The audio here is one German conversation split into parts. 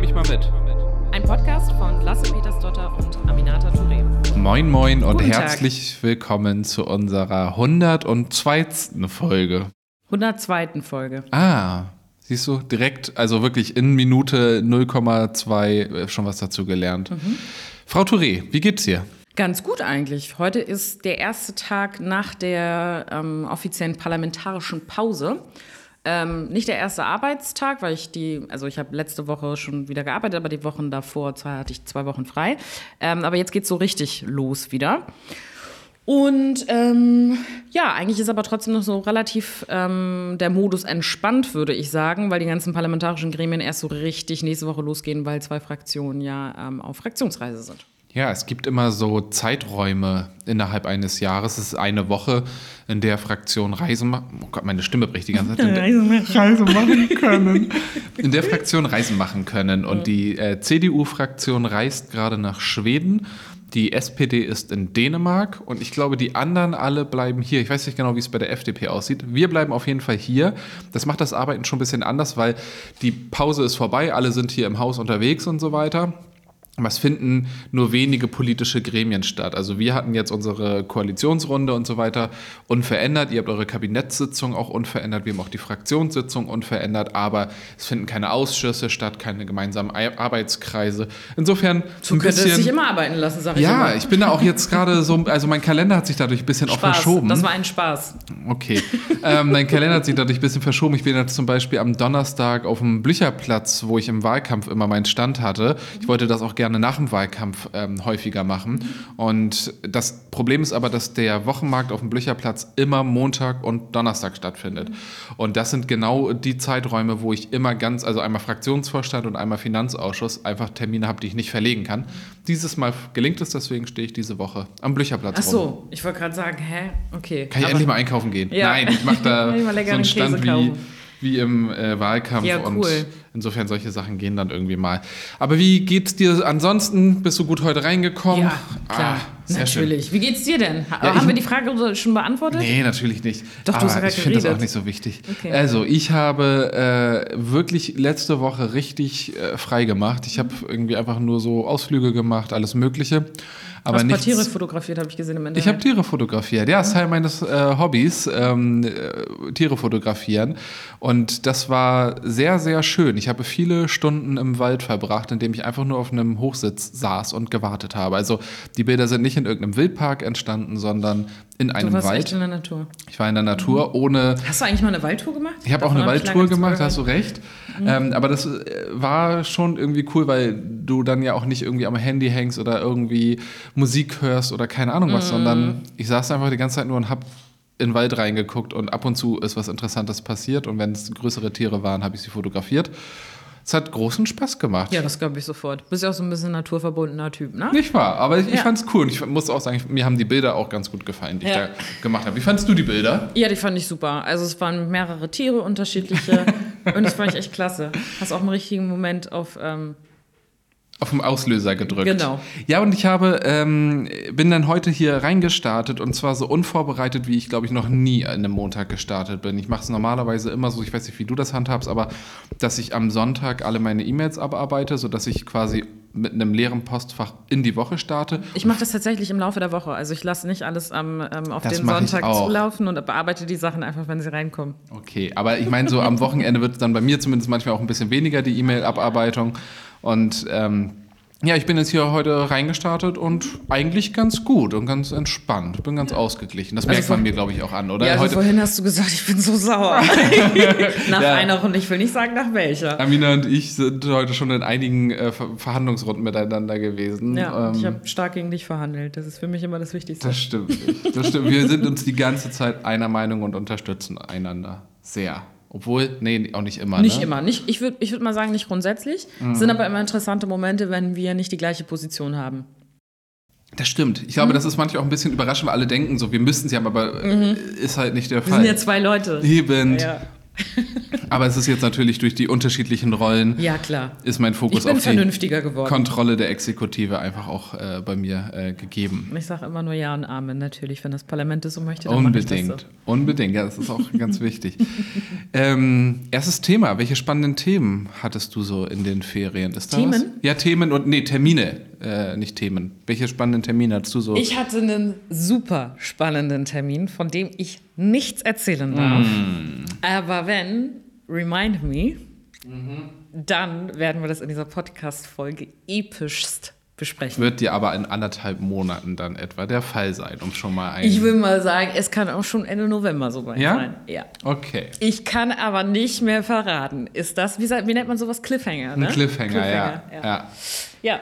nehme ich mal mit. Ein Podcast von Lasse Petersdotter und Aminata Touré. Moin, moin und Guten Tag. herzlich willkommen zu unserer 102. Folge. 102. Folge. Ah, siehst du, direkt, also wirklich in Minute 0,2 äh, schon was dazu gelernt. Frau Touré, wie geht's dir? Ganz gut eigentlich. Heute ist der erste Tag nach der ähm, offiziellen parlamentarischen Pause. Ähm, nicht der erste Arbeitstag, weil ich die, also ich habe letzte Woche schon wieder gearbeitet, aber die Wochen davor zwei, hatte ich zwei Wochen frei. Ähm, aber jetzt geht's so richtig los wieder. Und ähm, ja, eigentlich ist aber trotzdem noch so relativ ähm, der Modus entspannt, würde ich sagen, weil die ganzen parlamentarischen Gremien erst so richtig nächste Woche losgehen, weil zwei Fraktionen ja ähm, auf Fraktionsreise sind. Ja, es gibt immer so Zeiträume innerhalb eines Jahres. Es ist eine Woche, in der Fraktionen Reisen machen. Oh Gott, meine Stimme bricht die ganze Zeit. In der, Reise machen können. In der Fraktion Reisen machen können. Und die äh, CDU-Fraktion reist gerade nach Schweden. Die SPD ist in Dänemark und ich glaube, die anderen alle bleiben hier. Ich weiß nicht genau, wie es bei der FDP aussieht. Wir bleiben auf jeden Fall hier. Das macht das Arbeiten schon ein bisschen anders, weil die Pause ist vorbei, alle sind hier im Haus unterwegs und so weiter. Es finden nur wenige politische Gremien statt. Also wir hatten jetzt unsere Koalitionsrunde und so weiter unverändert. Ihr habt eure Kabinettssitzung auch unverändert. Wir haben auch die Fraktionssitzung unverändert. Aber es finden keine Ausschüsse statt, keine gemeinsamen Ei- Arbeitskreise. Insofern So ein es sich bisschen... immer arbeiten lassen, sag ich Ja, immer. ich bin da auch jetzt gerade so, also mein Kalender hat sich dadurch ein bisschen auch Spaß. verschoben. Das war ein Spaß. Okay. ähm, mein Kalender hat sich dadurch ein bisschen verschoben. Ich bin jetzt zum Beispiel am Donnerstag auf dem Blücherplatz, wo ich im Wahlkampf immer meinen Stand hatte. Ich wollte das auch gerne nach dem Wahlkampf ähm, häufiger machen. Und das Problem ist aber, dass der Wochenmarkt auf dem Blücherplatz immer Montag und Donnerstag stattfindet. Und das sind genau die Zeiträume, wo ich immer ganz, also einmal Fraktionsvorstand und einmal Finanzausschuss, einfach Termine habe, die ich nicht verlegen kann. Dieses Mal gelingt es, deswegen stehe ich diese Woche am Blücherplatz Ach rum. so, ich wollte gerade sagen, hä? Okay. Kann ich Aber- endlich mal einkaufen gehen? Ja. Nein, ich mache da ich so einen Stand wie, wie im äh, Wahlkampf Ja, und cool. Insofern solche Sachen gehen dann irgendwie mal. Aber wie geht's dir ansonsten? Bist du gut heute reingekommen? Ja, klar. Ah, sehr Natürlich. Wie geht's dir denn? Ja, haben ich- wir die Frage schon beantwortet? Nee, natürlich nicht. Doch, du hast Aber ja ich gerade finde das auch nicht so wichtig. Okay. Also, ich habe äh, wirklich letzte Woche richtig äh, frei gemacht. Ich habe irgendwie einfach nur so Ausflüge gemacht, alles Mögliche. Du Aber hast ein paar nichts, Tiere fotografiert, habe ich gesehen im Internet. Ich habe Tiere fotografiert. Ja, ist Teil meines äh, Hobbys, ähm, äh, Tiere fotografieren. Und das war sehr, sehr schön. Ich habe viele Stunden im Wald verbracht, in dem ich einfach nur auf einem Hochsitz saß und gewartet habe. Also die Bilder sind nicht in irgendeinem Wildpark entstanden, sondern in Du einem warst Wald. echt in der Natur. Ich war in der Natur ohne Hast du eigentlich mal eine Waldtour gemacht? ich habe auch eine Waldtour gemacht, hast du recht. Ähm, aber das äh, war schon irgendwie cool, weil du dann ja auch nicht irgendwie am Handy hängst oder irgendwie Musik hörst oder keine Ahnung was, sondern ich saß einfach die ganze Zeit nur und habe in den Wald reingeguckt und ab und zu ist was Interessantes passiert und wenn es größere Tiere waren, habe ich sie fotografiert. Es hat großen Spaß gemacht. Ja, das glaube ich sofort. Bist ja auch so ein bisschen naturverbundener Typ, ne? Nicht wahr, aber ich, ich Ja. fand's cool und ich muss auch sagen, ich, mir haben die Bilder auch ganz gut gefallen, die Ja. ich da gemacht habe. Wie fandst du die Bilder? Ja, die fand ich super. Also es waren mehrere Tiere, unterschiedliche. und das fand ich echt klasse. Hast auch im richtigen Moment auf. Ähm, Auf dem Auslöser gedrückt. Genau. Ja, und ich habe, ähm, bin dann heute hier reingestartet und zwar so unvorbereitet, wie ich glaube ich noch nie an einem Montag gestartet bin. Ich mache es normalerweise immer so, ich weiß nicht, wie du das handhabst, aber dass ich am Sonntag alle meine E-Mails abarbeite, sodass ich quasi mit einem leeren Postfach in die Woche starte. ich mache das tatsächlich im Laufe der Woche. Also ich lasse nicht alles am, ähm, auf Das den Sonntag zulaufen und bearbeite die Sachen einfach, wenn sie reinkommen. Okay, aber ich meine, so am Wochenende wird es dann bei mir zumindest manchmal auch ein bisschen weniger, die E-Mail-Abarbeitung. Und ähm, ja, ich bin jetzt hier heute reingestartet und eigentlich ganz gut und ganz entspannt. Bin ganz ausgeglichen. Das merkt man mir, glaube ich, auch an, oder? Ja, also heute, vorhin hast du gesagt, ich bin so sauer. nach Ja. einer Runde, ich will nicht sagen, nach welcher. Amina und ich sind heute schon in einigen äh, Ver Verhandlungsrunden miteinander gewesen. Ja, und ich Ähm, habe stark gegen dich verhandelt. Das ist für mich immer das Wichtigste. das stimmt. Das stimmt. Wir sind uns die ganze Zeit einer Meinung und unterstützen einander sehr. Obwohl, nee, auch nicht immer. Nicht ne? immer. Nicht, ich würde ich würd mal sagen, nicht grundsätzlich. Mhm. Es sind aber immer interessante Momente, wenn wir nicht die gleiche Position haben. Das stimmt. Ich Mhm. glaube, das ist manchmal auch ein bisschen überraschend, weil alle denken so, wir müssten sie haben, aber äh, ist halt nicht der Wir Fall. sind ja zwei Leute. Eben. Ja. Aber es ist jetzt natürlich durch die unterschiedlichen Rollen. Ja, klar. Ist mein Fokus auf die. Kontrolle der Exekutive einfach auch äh, bei mir äh, gegeben. Ich sage immer nur Ja und Amen, natürlich. Wenn das Parlament es so möchte, dann Unbedingt. So. Unbedingt, ja, das ist auch ganz wichtig. Ähm, erstes Thema. Welche spannenden Themen hattest du so in den Ferien? Ist Themen? Was? Ja, Themen und, nee, Termine, äh, nicht Themen. Welche spannenden Termine hattest du so? Ich hatte einen super spannenden Termin, von dem ich nichts erzählen darf. Mm. Aber wenn, remind me, mhm. dann werden wir das in dieser Podcast-Folge epischst besprechen. Wird dir aber in anderthalb Monaten dann etwa der Fall sein, um schon mal ein. Ich will mal sagen, es kann auch schon Ende November so weit ja? sein. Ja. Okay. Ich kann aber nicht mehr verraten. Ist das, wie, wie nennt man sowas? Cliffhanger, ne? Ein Cliffhanger, Cliffhanger ja. ja. ja. ja.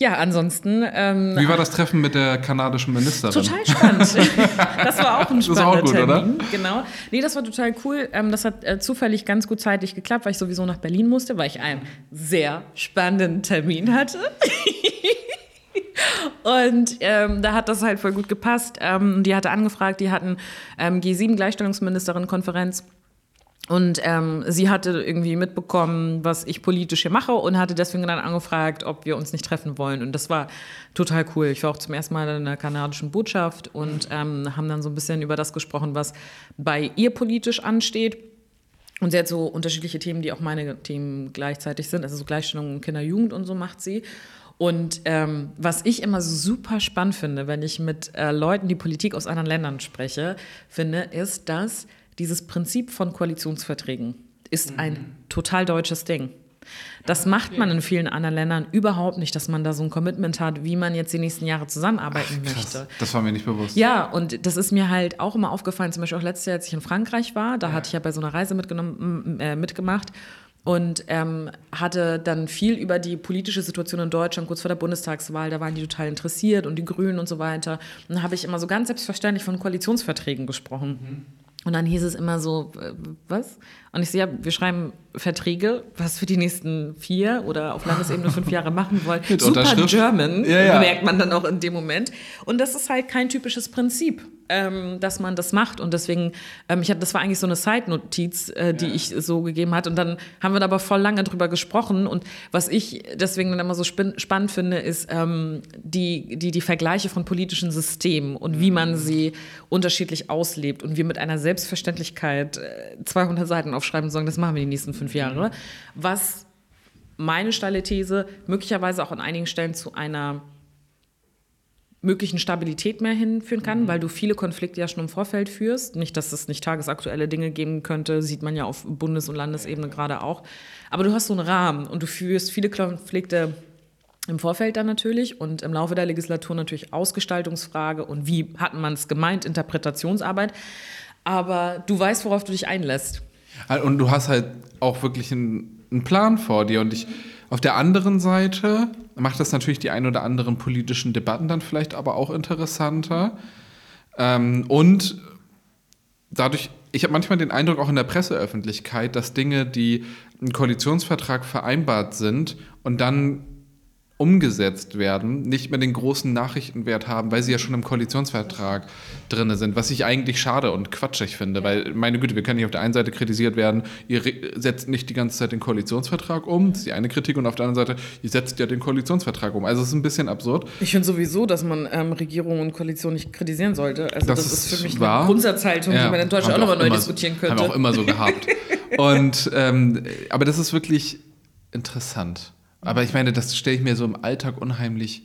Ja, ansonsten. Ähm, Wie war das Treffen mit der kanadischen Ministerin? Total spannend. das war auch ein spannender das war auch gut, Termin. Oder? Genau. Nee, das war total cool. Ähm, das hat äh, zufällig ganz gut zeitlich geklappt, weil ich sowieso nach Berlin musste, weil ich einen sehr spannenden Termin hatte. Und ähm, da hat das halt voll gut gepasst. Ähm, die hatte angefragt, die hatten ähm, G7-Gleichstellungsministerin-Konferenz und ähm, sie hatte irgendwie mitbekommen, was ich politisch hier mache und hatte deswegen dann angefragt, ob wir uns nicht treffen wollen. Und das war total cool. Ich war auch zum ersten Mal in der kanadischen Botschaft und ähm, haben dann so ein bisschen über das gesprochen, was bei ihr politisch ansteht. Und sie hat so unterschiedliche Themen, die auch meine Themen gleichzeitig sind. Also so Gleichstellung Kinder, Jugend und so macht sie. Und ähm, was ich immer super spannend finde, wenn ich mit äh, Leuten, die Politik aus anderen Ländern spreche, finde, ist, dass dieses Prinzip von Koalitionsverträgen ist mhm. ein total deutsches Ding. Das macht man in vielen anderen Ländern überhaupt nicht, dass man da so ein Commitment hat, wie man jetzt die nächsten Jahre zusammenarbeiten Ach, möchte. Das war mir nicht bewusst. Ja, und das ist mir halt auch immer aufgefallen, zum Beispiel auch letztes Jahr, als ich in Frankreich war, da ja. hatte ich ja bei so einer Reise mitgenommen, äh, mitgemacht und ähm, hatte dann viel über die politische Situation in Deutschland kurz vor der Bundestagswahl, da waren die total interessiert und die Grünen und so weiter. Und dann habe ich immer so ganz selbstverständlich von Koalitionsverträgen gesprochen. Mhm. Und dann hieß es immer so, äh, was? Und ich sehe, ja, wir schreiben Verträge, was für die nächsten vier oder auf Landesebene fünf Jahre machen wollen. Super German, ja, ja. merkt man dann auch in dem Moment. Und das ist halt kein typisches Prinzip, ähm, dass man das macht. Und deswegen, ähm, ich hab, das war eigentlich so eine Side-Notiz, äh, die ich so gegeben hat. Und dann haben wir da aber voll lange drüber gesprochen. Und was ich deswegen dann immer so spannend finde, ist ähm, die, die, die Vergleiche von politischen Systemen und wie man sie unterschiedlich auslebt und wir mit einer Selbstverständlichkeit äh, 200 Seiten aufschreiben und sagen, das machen wir die nächsten fünf Jahre. Was meine steile These möglicherweise auch an einigen Stellen zu einer möglichen Stabilität mehr hinführen kann, mhm. weil du viele Konflikte ja schon im Vorfeld führst. Nicht, dass es nicht tagesaktuelle Dinge geben könnte, sieht man ja auf Bundes- und Landesebene gerade auch. Aber du hast so einen Rahmen und du führst viele Konflikte im Vorfeld dann natürlich und im Laufe der Legislatur natürlich Ausgestaltungsfrage und wie hat man es gemeint, Interpretationsarbeit. Aber du weißt, worauf du dich einlässt. Und du hast halt auch wirklich einen, einen Plan vor dir. Und ich, auf der anderen Seite macht das natürlich die ein oder anderen politischen Debatten dann vielleicht aber auch interessanter. Ähm, und dadurch, ich habe manchmal den Eindruck auch in der Presseöffentlichkeit, dass Dinge, die im Koalitionsvertrag vereinbart sind und dann umgesetzt werden, nicht mehr den großen Nachrichtenwert haben, weil sie ja schon im Koalitionsvertrag drin sind, was ich eigentlich schade und quatschig finde, weil, meine Güte, wir können nicht auf der einen Seite kritisiert werden, ihr setzt nicht die ganze Zeit den Koalitionsvertrag um, das ist die eine Kritik, und auf der anderen Seite, ihr setzt ja den Koalitionsvertrag um. Also es ist ein bisschen absurd. Ich finde sowieso, dass man ähm, Regierung und Koalition nicht kritisieren sollte. Also das, das ist für mich wahr. eine Grundsatzhaltung, ja, die man in Deutschland auch nochmal neu diskutieren könnte. Haben wir auch immer so gehabt. und, ähm, aber das ist wirklich interessant. Aber ich meine, das stelle ich mir so im Alltag unheimlich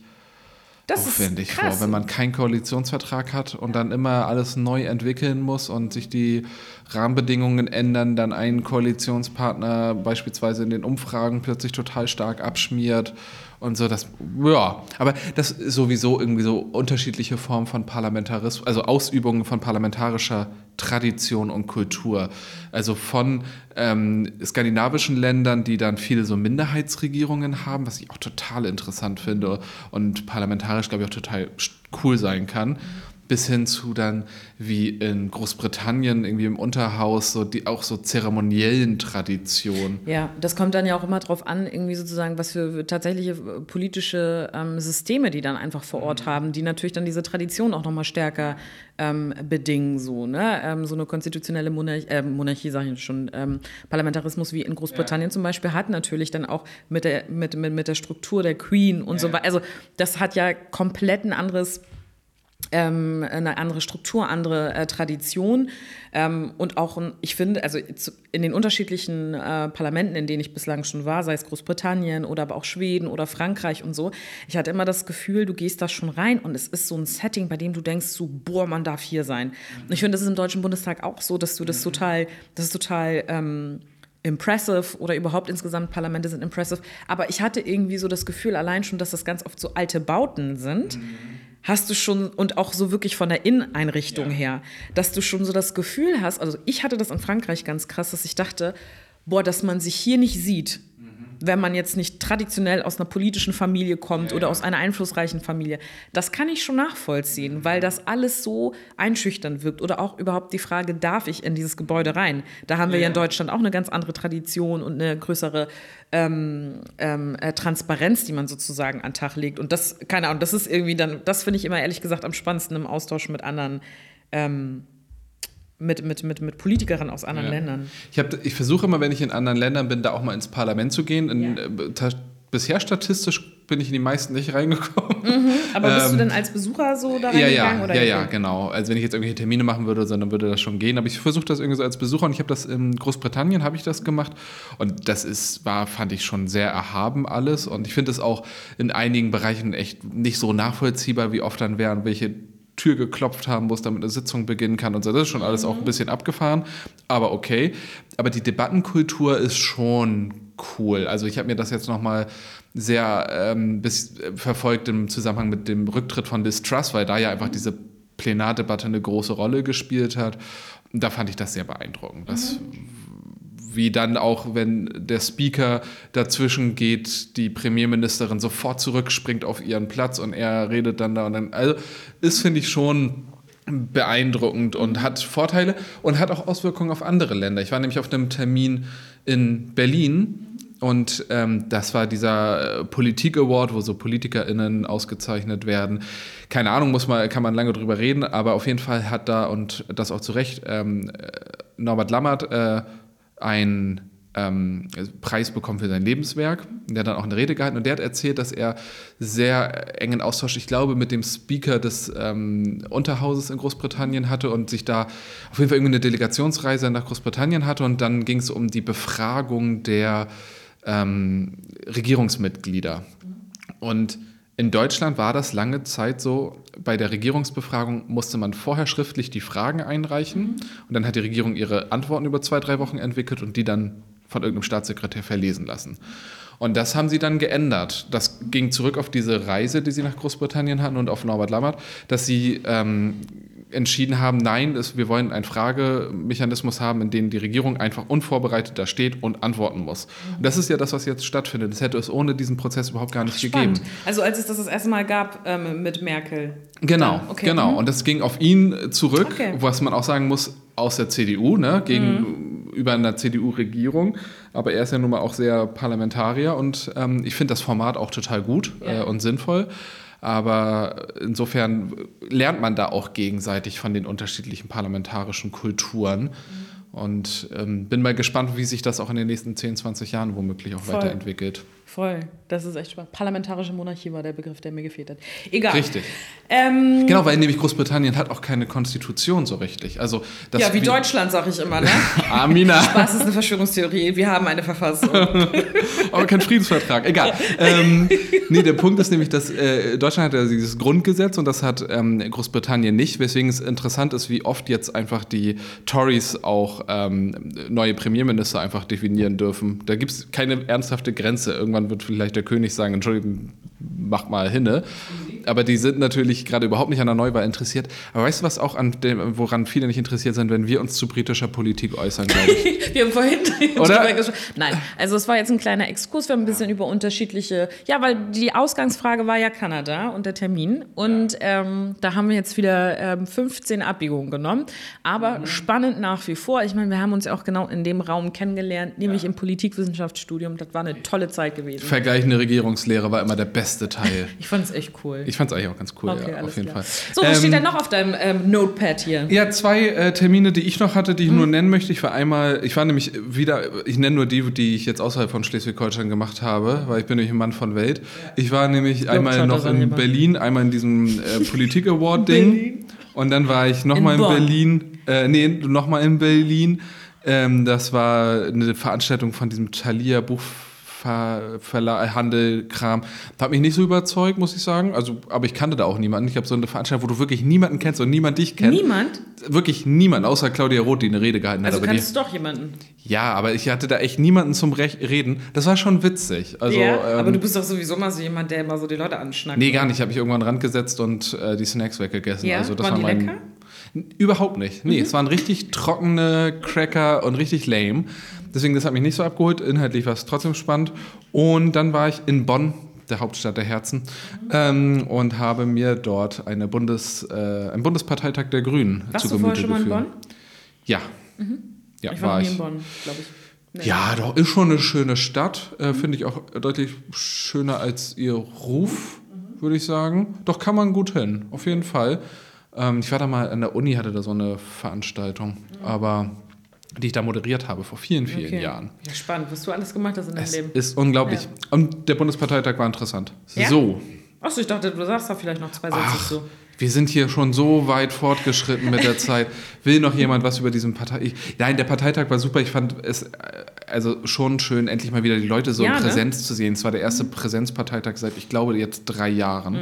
das aufwendig vor, wenn man keinen Koalitionsvertrag hat und dann immer alles neu entwickeln muss und sich die Rahmenbedingungen ändern, dann ein Koalitionspartner beispielsweise in den Umfragen plötzlich total stark abschmiert und so. Das, ja, aber das ist sowieso irgendwie so unterschiedliche Formen von Parlamentarismus, also Ausübungen von parlamentarischer Tradition und Kultur. Also von ähm, skandinavischen Ländern, die dann viele so Minderheitsregierungen haben, was ich auch total interessant finde und parlamentarisch, glaube ich, auch total cool sein kann bis hin zu dann wie in Großbritannien irgendwie im Unterhaus so die auch so zeremoniellen Traditionen. Ja, das kommt dann ja auch immer darauf an, irgendwie sozusagen, was für tatsächliche äh, politische ähm, Systeme die dann einfach vor Ort mhm. haben, die natürlich dann diese Tradition auch nochmal stärker ähm, bedingen, so, ne? Ähm, so eine konstitutionelle Monarchie, äh, Monarchie sage ich schon, ähm, Parlamentarismus wie in Großbritannien ja. zum Beispiel hat natürlich dann auch mit der, mit, mit, mit der Struktur der Queen und ja. so weiter. Also das hat ja komplett ein anderes ähm, eine andere Struktur, andere äh, Tradition ähm, und auch, ich finde, also in den unterschiedlichen äh, Parlamenten, in denen ich bislang schon war, sei es Großbritannien oder aber auch Schweden oder Frankreich und so, ich hatte immer das Gefühl, du gehst da schon rein und es ist so ein Setting, bei dem du denkst, so, boah, man darf hier sein. Und ich finde, das ist im Deutschen Bundestag auch so, dass du das mhm. total, das ist total ähm, impressive oder überhaupt insgesamt Parlamente sind impressive. Aber ich hatte irgendwie so das Gefühl, allein schon, dass das ganz oft so alte Bauten sind. Mhm hast du schon, und auch so wirklich von der Inneneinrichtung ja. her, dass du schon so das Gefühl hast, also ich hatte das in Frankreich ganz krass, dass ich dachte, boah, dass man sich hier nicht sieht wenn man jetzt nicht traditionell aus einer politischen Familie kommt ja, oder ja. aus einer einflussreichen Familie. Das kann ich schon nachvollziehen, weil das alles so einschüchternd wirkt. Oder auch überhaupt die Frage, darf ich in dieses Gebäude rein? Da haben wir ja, ja in Deutschland auch eine ganz andere Tradition und eine größere ähm, ähm, äh, Transparenz, die man sozusagen an den Tag legt. Und das, keine Ahnung, das ist irgendwie dann, das finde ich immer ehrlich gesagt am spannendsten im Austausch mit anderen. Ähm, mit, mit, mit, mit Politikern aus anderen ja. Ländern. Ich, ich versuche immer, wenn ich in anderen Ländern bin, da auch mal ins Parlament zu gehen. In, ja. äh, bisher statistisch bin ich in die meisten nicht reingekommen. Mhm, aber bist ähm, du denn als Besucher so da reingegangen? Ja, ja, oder ja, ja, genau. Also wenn ich jetzt irgendwelche Termine machen würde, dann würde das schon gehen. Aber ich versuche das irgendwie so als Besucher und ich habe das in Großbritannien habe ich das gemacht und das ist war fand ich schon sehr erhaben alles und ich finde es auch in einigen Bereichen echt nicht so nachvollziehbar, wie oft dann wären welche Tür geklopft haben muss, damit eine Sitzung beginnen kann und so. Das ist schon alles auch ein mhm. bisschen abgefahren, aber okay. Aber die Debattenkultur ist schon cool. Also ich habe mir das jetzt nochmal sehr ähm, bis, äh, verfolgt im Zusammenhang mit dem Rücktritt von Liz Truss, weil da ja einfach diese Plenardebatte eine große Rolle gespielt hat. Und da fand ich das sehr beeindruckend. Das mhm wie dann auch, wenn der Speaker dazwischen geht, die Premierministerin sofort zurückspringt auf ihren Platz und er redet dann da und dann. Also ist, finde ich, schon beeindruckend und hat Vorteile und hat auch Auswirkungen auf andere Länder. Ich war nämlich auf einem Termin in Berlin und ähm, das war dieser äh, Politik-Award, wo so PolitikerInnen ausgezeichnet werden. Keine Ahnung, muss man, kann man lange drüber reden, aber auf jeden Fall hat da, und das auch zu Recht, ähm, Norbert Lammert äh, einen ähm, Preis bekommen für sein Lebenswerk. Der hat dann auch eine Rede gehalten und der hat erzählt, dass er sehr engen Austausch, ich glaube, mit dem Speaker des ähm, Unterhauses in Großbritannien hatte und sich da auf jeden Fall irgendwie eine Delegationsreise nach Großbritannien hatte und dann ging es um die Befragung der ähm, Regierungsmitglieder. Und in Deutschland war das lange Zeit so, bei der Regierungsbefragung musste man vorher schriftlich die Fragen einreichen mhm. und dann hat die Regierung ihre Antworten über zwei, drei Wochen entwickelt und die dann von irgendeinem Staatssekretär verlesen lassen. Und das haben sie dann geändert. Das ging zurück auf diese Reise, die sie nach Großbritannien hatten und auf Norbert Lammert, dass sie ähm, entschieden haben, nein, es, wir wollen einen Fragemechanismus haben, in dem die Regierung einfach unvorbereitet da steht und antworten muss. Und das ist ja das, was jetzt stattfindet. Das hätte es ohne diesen Prozess überhaupt gar nicht Spannend. gegeben. Also als es das das erste Mal gab ähm, mit Merkel. Genau, okay. genau. Mhm. Und das ging auf ihn zurück, okay. was man auch sagen muss, aus der CDU, ne, gegenüber mhm. einer CDU-Regierung. Aber er ist ja nun mal auch sehr Parlamentarier und ähm, ich finde das Format auch total gut ja. äh, und sinnvoll. Aber insofern lernt man da auch gegenseitig von den unterschiedlichen parlamentarischen Kulturen. Und ähm, bin mal gespannt, wie sich das auch in den nächsten 10, 20 Jahren womöglich auch Voll. weiterentwickelt. Voll, das ist echt spannend. Parlamentarische Monarchie war der Begriff, der mir gefehlt hat. Egal. Richtig. Ähm, genau, weil nämlich Großbritannien hat auch keine Konstitution so richtig. Also, das ja, wie, wie Deutschland, sage ich immer. Ne? Amina. Spaß ist eine Verschwörungstheorie. Wir haben eine Verfassung. Aber kein Friedensvertrag. Egal. ähm, nee, der Punkt ist nämlich, dass äh, Deutschland hat ja dieses Grundgesetz und das hat ähm, Großbritannien nicht, weswegen es interessant ist, wie oft jetzt einfach die Tories auch ähm, neue Premierminister einfach definieren dürfen. Da gibt es keine ernsthafte Grenze. Irgendwann wird vielleicht der König sagen, Entschuldigung, mach mal hinne. aber die sind natürlich gerade überhaupt nicht an der Neuwahl interessiert. Aber weißt du, was auch an dem, woran viele nicht interessiert sind, wenn wir uns zu britischer Politik äußern, glaube ich. wir haben vorhin Oder? Nein, also es war jetzt ein kleiner Exkurs. Wir haben ein bisschen über unterschiedliche. Ja, weil die Ausgangsfrage war ja Kanada und der Termin. Und ähm, da haben wir jetzt wieder ähm, 15 Abbiegungen genommen. Aber mhm. spannend nach wie vor. Ich meine, wir haben uns ja auch genau in dem Raum kennengelernt, nämlich ja. im Politikwissenschaftsstudium. Das war eine tolle Zeit gewesen. Vergleichende Regierungslehre war immer der beste Teil. ich fand es echt cool. Ich fand es eigentlich auch ganz cool, okay, ja, auf jeden klar. Fall. So, was ähm, steht denn noch auf deinem ähm, Notepad hier? Ja, zwei äh, Termine, die ich noch hatte, die ich mhm. nur nennen möchte. Ich war einmal, ich war nämlich wieder, ich nenne nur die, die ich jetzt außerhalb von Schleswig-Holstein gemacht habe, weil ich bin nämlich ein Mann von Welt. Ich war nämlich einmal noch in Berlin, einmal in diesem äh, Politik-Award-Ding. Und dann war ich nochmal in, in Berlin, äh, nee, nochmal in Berlin. Ähm, das war eine Veranstaltung von diesem Thalia Buch Ver Verla Handel, Kram. Hat mich nicht so überzeugt, muss ich sagen. Also, aber ich kannte da auch niemanden. Ich habe so eine Veranstaltung, wo du wirklich niemanden kennst und niemand dich kennt. Niemand? Wirklich niemand, außer Claudia Roth, die eine Rede gehalten also hat. Also kannst du doch jemanden? Ja, aber ich hatte da echt niemanden zum Re Reden. Das war schon witzig. Also, ja, ähm, aber du bist doch sowieso mal so jemand, der immer so die Leute anschnackt. Nee, gar nicht. Ich habe mich irgendwann rangesetzt und äh, die Snacks weggegessen. Ja? Also, das waren war die lecker? Überhaupt nicht. Nee, mhm. es waren richtig trockene Cracker und richtig lame. Deswegen, das hat mich nicht so abgeholt. Inhaltlich war es trotzdem spannend. Und dann war ich in Bonn, der Hauptstadt der Herzen, ähm, und habe mir dort eine Bundes, äh, einen Bundesparteitag der Grünen Warst zu Gemüte geführt. Warst du vorher schon mal in Bonn? Ja. Mhm. ja ich war, war ich. in Bonn, glaube ich. Nee. Ja, doch, ist schon eine schöne Stadt. Äh. Finde ich auch deutlich schöner als ihr Ruf, mhm. würde ich sagen. Doch kann man gut hin, auf jeden Fall. Ähm, ich war da mal an der Uni, hatte da so eine Veranstaltung, mhm. aber die ich da moderiert habe vor vielen, vielen okay. Jahren. Ja, spannend, was du alles gemacht hast in deinem es Leben. Ist unglaublich. Ja. Und der Bundesparteitag war interessant. Ja? So. Achso, ich dachte, du sagst da vielleicht noch zwei Sätze Ach, zu wir sind hier schon so weit fortgeschritten mit der Zeit. Will noch jemand was über diesen Parteitag? Nein, der Parteitag war super. Ich fand es äh, also schon schön, endlich mal wieder die Leute so ja, in ne? Präsenz ne? zu sehen. Es war der erste Präsenzparteitag seit, ich glaube, jetzt drei Jahren. Mhm.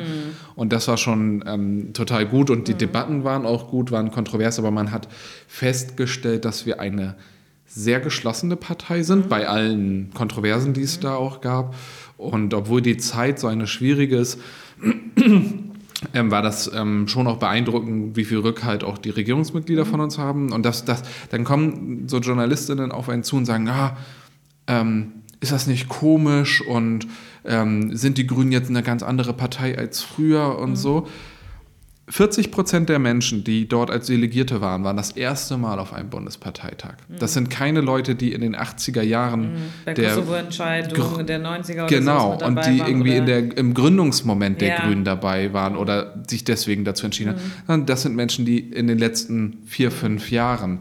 Und das war schon ähm, total gut. Und die mhm. Debatten waren auch gut, waren kontrovers, aber man hat festgestellt, dass wir eine sehr geschlossene Partei sind, mhm. bei allen Kontroversen, die es mhm. da auch gab. Und obwohl die Zeit so eine schwierige ist, ähm, war das ähm, schon auch beeindruckend, wie viel Rückhalt auch die Regierungsmitglieder von uns haben. Und das, das, dann kommen so Journalistinnen auf einen zu und sagen, ah, ähm, ist das nicht komisch und ähm, sind die Grünen jetzt eine ganz andere Partei als früher und mhm. so. 40 Prozent der Menschen, die dort als Delegierte waren, waren das erste Mal auf einem Bundesparteitag. Mhm. Das sind keine Leute, die in den 80er Jahren mhm. der, der Kosovo-Entscheidung der 90er oder genau so und die waren, irgendwie in der, im Gründungsmoment der ja. Grünen dabei waren oder sich deswegen dazu entschieden mhm. haben. Das sind Menschen, die in den letzten vier, fünf Jahren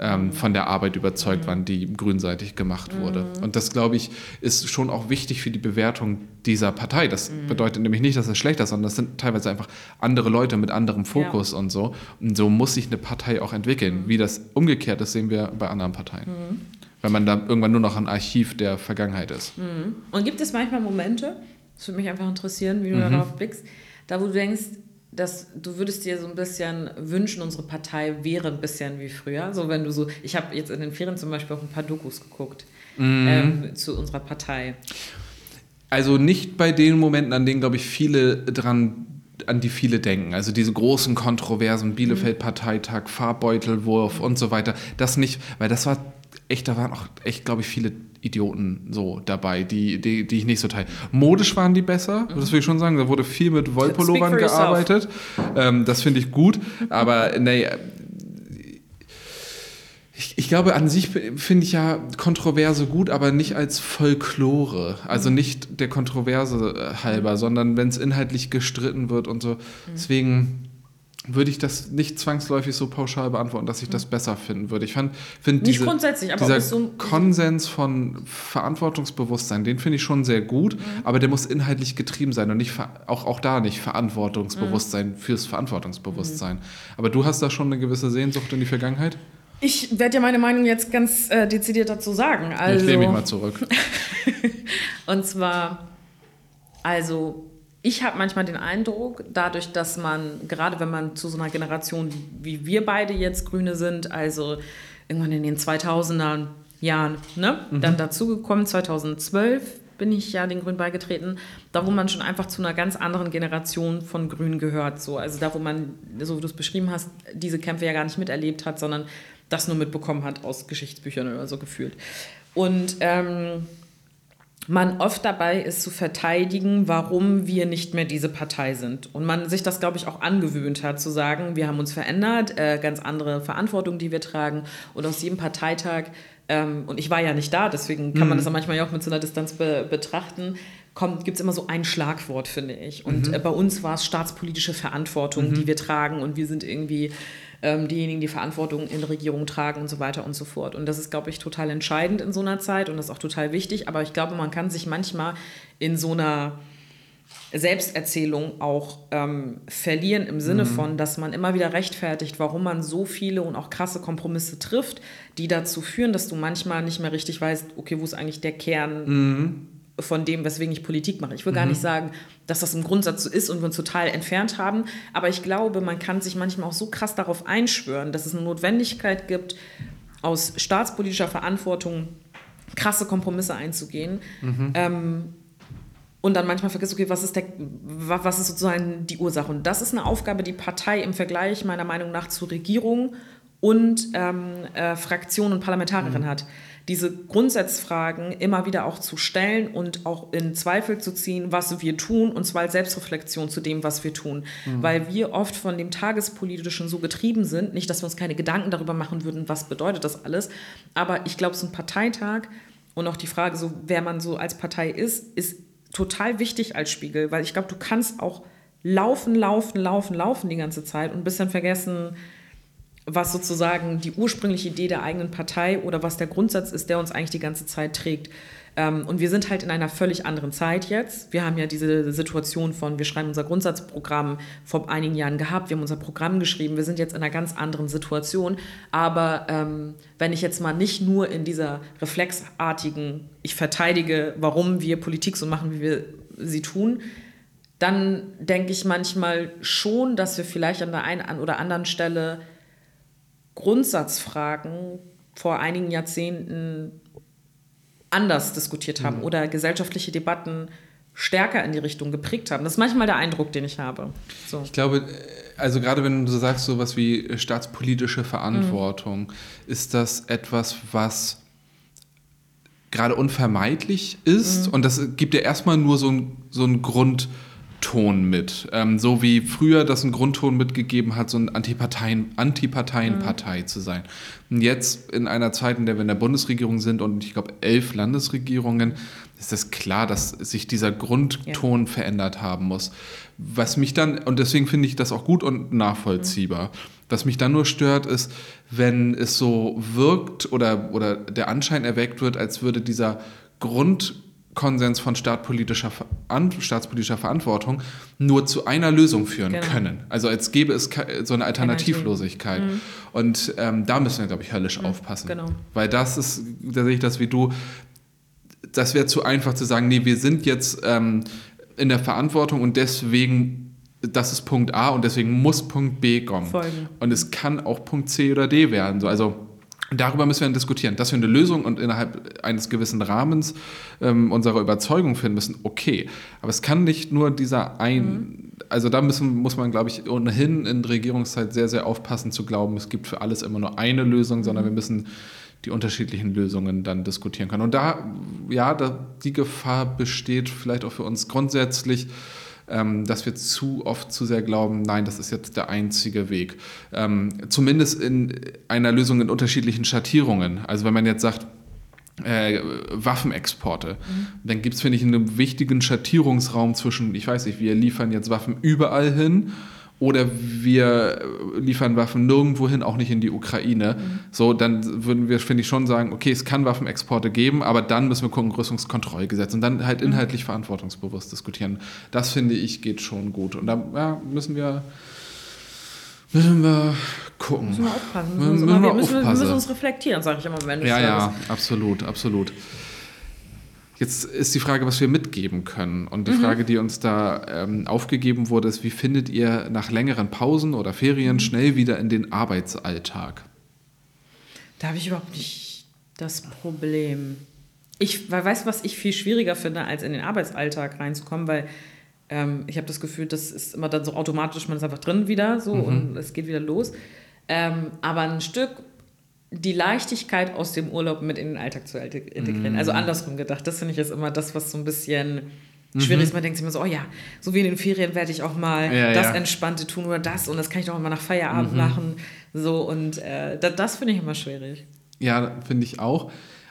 ähm, von der Arbeit überzeugt waren, die grünseitig gemacht wurde. Mhm. Und das, glaube ich, ist schon auch wichtig für die Bewertung dieser Partei. Das mhm. bedeutet nämlich nicht, dass es schlecht ist, sondern das sind teilweise einfach andere Leute mit anderem Fokus ja. und so. Und so muss sich eine Partei auch entwickeln. Mhm. Wie das umgekehrt ist, sehen wir bei anderen Parteien. Mhm. Weil man da irgendwann nur noch ein Archiv der Vergangenheit ist. Mhm. Und gibt es manchmal Momente, das würde mich einfach interessieren, wie du mhm. darauf blickst, da wo du denkst, dass du würdest dir so ein bisschen wünschen, unsere Partei wäre ein bisschen wie früher. So wenn du so, ich habe jetzt in den Ferien zum Beispiel auch ein paar Dokus geguckt mm. ähm, zu unserer Partei. Also nicht bei den Momenten, an denen, glaube ich, viele dran an die viele denken. Also diese großen Kontroversen, Bielefeld-Parteitag, Farbbeutelwurf und so weiter. Das nicht, weil das war echt, da waren auch echt, glaube ich, viele Idioten so dabei, die, die, die ich nicht so teile. Modisch waren die besser, mhm. das will ich schon sagen. Da wurde viel mit Wollpullovern gearbeitet. Ähm, das finde ich gut. Aber nee, ich, ich, glaube, an sich finde ich ja Kontroverse gut, aber nicht als Folklore. Also mhm. nicht der Kontroverse halber, sondern wenn es inhaltlich gestritten wird und so. Mhm. Deswegen würde ich das nicht zwangsläufig so pauschal beantworten, dass ich das hm. besser finden würde. Ich finde find diese, grundsätzlich, aber dieser so Konsens von Verantwortungsbewusstsein, den finde ich schon sehr gut, mhm. aber der muss inhaltlich getrieben sein und nicht auch, auch da nicht Verantwortungsbewusstsein mhm. fürs Verantwortungsbewusstsein. Mhm. Aber du hast da schon eine gewisse Sehnsucht in die Vergangenheit? Ich werde dir meine Meinung jetzt ganz äh, dezidiert dazu sagen. Also, ich lehne mich mal zurück. und zwar, also ich habe manchmal den Eindruck, dadurch, dass man, gerade wenn man zu so einer Generation wie wir beide jetzt Grüne sind, also irgendwann in den 2000er Jahren, ne, mhm. dann dazugekommen, 2012 bin ich ja den Grünen beigetreten, da wo man schon einfach zu einer ganz anderen Generation von Grünen gehört. So. Also da, wo man, so wie du es beschrieben hast, diese Kämpfe ja gar nicht miterlebt hat, sondern das nur mitbekommen hat aus Geschichtsbüchern oder so gefühlt. Und ähm, man oft dabei ist zu verteidigen, warum wir nicht mehr diese Partei sind. Und man sich das, glaube ich, auch angewöhnt hat, zu sagen, wir haben uns verändert, äh, ganz andere Verantwortung, die wir tragen. Und aus jedem Parteitag, ähm, und ich war ja nicht da, deswegen kann man mhm. das manchmal ja auch mit so einer Distanz be betrachten, gibt es immer so ein Schlagwort, finde ich. Und mhm. äh, bei uns war es staatspolitische Verantwortung, mhm. die wir tragen. Und wir sind irgendwie ähm, diejenigen, die Verantwortung in Regierungen tragen und so weiter und so fort. Und das ist, glaube ich, total entscheidend in so einer Zeit und das ist auch total wichtig. Aber ich glaube, man kann sich manchmal in so einer Selbsterzählung auch ähm, verlieren im Sinne mhm. von, dass man immer wieder rechtfertigt, warum man so viele und auch krasse Kompromisse trifft, die dazu führen, dass du manchmal nicht mehr richtig weißt, okay, wo ist eigentlich der Kern mhm von dem, weswegen ich Politik mache. Ich will mhm. gar nicht sagen, dass das im Grundsatz so ist und wir uns total entfernt haben, aber ich glaube, man kann sich manchmal auch so krass darauf einschwören, dass es eine Notwendigkeit gibt, aus staatspolitischer Verantwortung krasse Kompromisse einzugehen. Mhm. Ähm, und dann manchmal vergisst, okay, was ist, der, was ist sozusagen die Ursache? Und das ist eine Aufgabe, die Partei im Vergleich meiner Meinung nach zur Regierung und ähm, äh, Fraktion und Parlamentarierin mhm. hat diese Grundsatzfragen immer wieder auch zu stellen und auch in Zweifel zu ziehen, was wir tun, und zwar als Selbstreflexion zu dem, was wir tun. Mhm. Weil wir oft von dem Tagespolitischen so getrieben sind, nicht, dass wir uns keine Gedanken darüber machen würden, was bedeutet das alles, aber ich glaube, so ein Parteitag und auch die Frage, so, wer man so als Partei ist, ist total wichtig als Spiegel, weil ich glaube, du kannst auch laufen, laufen, laufen, laufen die ganze Zeit und ein bisschen vergessen, was sozusagen die ursprüngliche Idee der eigenen Partei oder was der Grundsatz ist, der uns eigentlich die ganze Zeit trägt. Ähm, und wir sind halt in einer völlig anderen Zeit jetzt. Wir haben ja diese Situation von, wir schreiben unser Grundsatzprogramm vor einigen Jahren gehabt, wir haben unser Programm geschrieben, wir sind jetzt in einer ganz anderen Situation. Aber ähm, wenn ich jetzt mal nicht nur in dieser reflexartigen, ich verteidige, warum wir Politik so machen, wie wir sie tun, dann denke ich manchmal schon, dass wir vielleicht an der einen oder anderen Stelle Grundsatzfragen vor einigen Jahrzehnten anders diskutiert haben mhm. oder gesellschaftliche Debatten stärker in die Richtung geprägt haben. Das ist manchmal der Eindruck, den ich habe. So. Ich glaube, also gerade wenn du sagst so was wie staatspolitische Verantwortung, mhm. ist das etwas, was gerade unvermeidlich ist mhm. und das gibt ja erstmal nur so ein, so ein Grund, Ton mit. Ähm, so wie früher das einen Grundton mitgegeben hat, so eine Antiparteien, Antiparteienpartei mhm. zu sein. Und jetzt in einer Zeit, in der wir in der Bundesregierung sind und ich glaube elf Landesregierungen, ist es klar, dass sich dieser Grundton ja. verändert haben muss. Was mich dann, und deswegen finde ich das auch gut und nachvollziehbar. Mhm. Was mich dann nur stört, ist, wenn es so wirkt oder, oder der Anschein erweckt wird, als würde dieser Grund Konsens von staatspolitischer, staatspolitischer Verantwortung nur zu einer Lösung führen genau. können. Also als gäbe es so eine Alternativlosigkeit. Mhm. Und ähm, da müssen wir, glaube ich, höllisch mhm. aufpassen. Genau. Weil das ist, da sehe ich das wie du, das wäre zu einfach zu sagen, nee, wir sind jetzt ähm, in der Verantwortung und deswegen, das ist Punkt A und deswegen muss Punkt B kommen. Folgen. Und es kann auch Punkt C oder D werden. So, also Darüber müssen wir dann diskutieren. Dass wir eine Lösung und innerhalb eines gewissen Rahmens ähm, unserer Überzeugung finden müssen, okay. Aber es kann nicht nur dieser ein, mhm. also da müssen, muss man, glaube ich, ohnehin in Regierungszeit sehr, sehr aufpassen zu glauben, es gibt für alles immer nur eine Lösung, sondern wir müssen die unterschiedlichen Lösungen dann diskutieren können. Und da, ja, da, die Gefahr besteht vielleicht auch für uns grundsätzlich, dass wir zu oft zu sehr glauben, nein, das ist jetzt der einzige Weg. Ähm, zumindest in einer Lösung in unterschiedlichen Schattierungen. Also wenn man jetzt sagt, äh, Waffenexporte. Mhm. Dann gibt es, finde ich, einen wichtigen Schattierungsraum zwischen, ich weiß nicht, wir liefern jetzt Waffen überall hin oder wir liefern Waffen nirgendwo hin, auch nicht in die Ukraine. Mhm. So, dann würden wir, finde ich, schon sagen, okay, es kann Waffenexporte geben, aber dann müssen wir gucken, Rüstungskontrollgesetz und dann halt mhm. inhaltlich mhm. verantwortungsbewusst diskutieren. Das, finde ich, geht schon gut. Und da ja, müssen wir müssen wir gucken. Müssen wir aufpassen. Müssen, müssen, wir, müssen, wir, müssen uns reflektieren, sage ich immer, wenn Ja, ja, absolut, absolut. Jetzt ist die Frage, was wir mitgeben können. Und die mhm. Frage, die uns da ähm, aufgegeben wurde, ist, wie findet ihr nach längeren Pausen oder Ferien mhm. schnell wieder in den Arbeitsalltag? Da habe ich überhaupt nicht das Problem. Ich weiß, was ich viel schwieriger finde, als in den Arbeitsalltag reinzukommen, weil ähm, ich habe das Gefühl, das ist immer dann so automatisch, man ist einfach drin wieder so mhm. und es geht wieder los. Ähm, aber ein Stück die Leichtigkeit aus dem Urlaub mit in den Alltag zu integrieren. Mhm. Also andersrum gedacht. Das finde ich jetzt immer das, was so ein bisschen schwierig ist. Mhm. Man denkt sich immer so, oh ja, so wie in den Ferien werde ich auch mal ja, das ja. Entspannte tun oder das und das kann ich doch immer nach Feierabend mhm. machen. So und äh, das, das finde ich immer schwierig. Ja, finde ich auch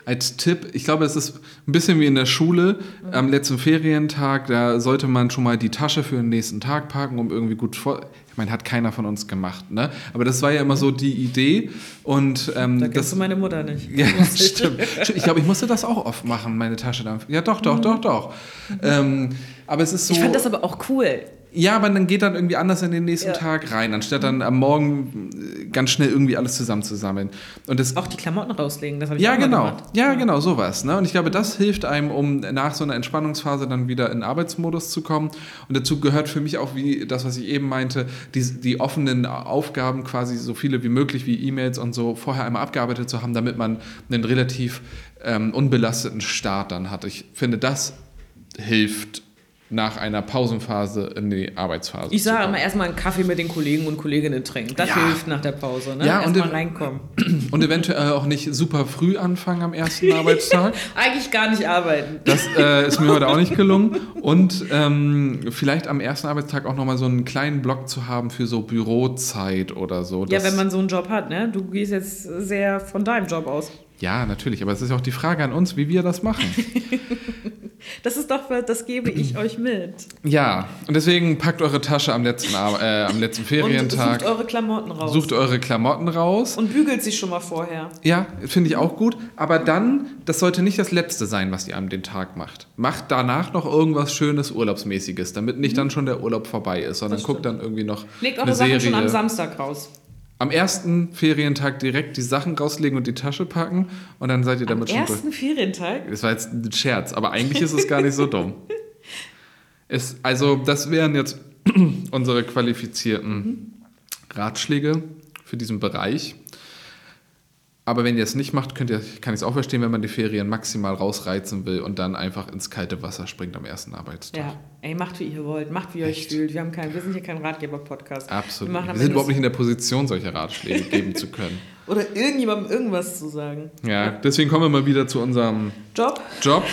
als Tipp, ich glaube, es ist ein bisschen wie in der Schule. Mhm. Am letzten Ferientag, da sollte man schon mal die Tasche für den nächsten Tag packen, um irgendwie gut vor. Ich meine, hat keiner von uns gemacht, ne? Aber das war ja immer so die Idee. Und, ähm, da kennst das, du meine Mutter nicht. Ja, stimmt. Ich glaube, ich musste das auch oft machen, meine Tasche dann. Ja, doch, doch, mhm. doch, doch. Mhm. Ähm, aber es ist so. Ich fand das aber auch cool. Ja, aber dann geht dann irgendwie anders in den nächsten ja. Tag rein, anstatt dann am Morgen äh, ganz schnell irgendwie alles zusammenzusammeln. Und das, auch die Klamotten rauslegen, das habe ich ja, auch genau. gemacht. Ja, ja, genau, sowas. Ne? Und ich glaube, das hilft einem, um nach so einer Entspannungsphase dann wieder in Arbeitsmodus zu kommen. Und dazu gehört für mich auch, wie das, was ich eben meinte, die, die offenen Aufgaben quasi so viele wie möglich, wie E-Mails und so, vorher einmal abgearbeitet zu haben, damit man einen relativ ähm, unbelasteten Start dann hat. Ich finde, das hilft nach einer Pausenphase in die Arbeitsphase. Ich sage immer erstmal einen Kaffee mit den Kollegen und Kolleginnen trinken. Das ja. hilft nach der Pause. Ne? Ja, erstmal reinkommen. Und eventuell auch nicht super früh anfangen am ersten Arbeitstag. Eigentlich gar nicht arbeiten. Das äh, ist mir heute auch nicht gelungen. Und ähm, vielleicht am ersten Arbeitstag auch nochmal so einen kleinen Block zu haben für so Bürozeit oder so. Ja, wenn man so einen Job hat, ne? Du gehst jetzt sehr von deinem Job aus. Ja, natürlich, aber es ist auch die Frage an uns, wie wir das machen. das ist doch, das gebe ich euch mit. Ja, und deswegen packt eure Tasche am letzten, äh, am letzten Ferientag. Und sucht eure Klamotten raus. Sucht eure Klamotten raus. Und bügelt sie schon mal vorher. Ja, finde ich auch gut. Aber dann, das sollte nicht das Letzte sein, was ihr an dem Tag macht. Macht danach noch irgendwas Schönes, Urlaubsmäßiges, damit nicht mhm. dann schon der Urlaub vorbei ist, sondern guckt dann irgendwie noch. Legt eure Sachen Serie. schon am Samstag raus am ersten Ferientag direkt die Sachen rauslegen und die Tasche packen und dann seid ihr damit am schon. Am ersten Ferientag? Das war jetzt ein Scherz, aber eigentlich ist es gar nicht so dumm. Es, also, das wären jetzt unsere qualifizierten mhm. Ratschläge für diesen Bereich. Aber wenn ihr es nicht macht, könnt ihr, kann ich es auch verstehen, wenn man die Ferien maximal rausreizen will und dann einfach ins kalte Wasser springt am ersten Arbeitstag. Ja, ey, macht wie ihr wollt, macht wie ihr euch fühlt. Wir, haben kein, wir sind hier kein Ratgeber-Podcast. Absolut. Wir, wir sind überhaupt nicht in der Position, solche Ratschläge geben zu können. Oder irgendjemandem irgendwas zu sagen. Ja, deswegen kommen wir mal wieder zu unserem Job. Job.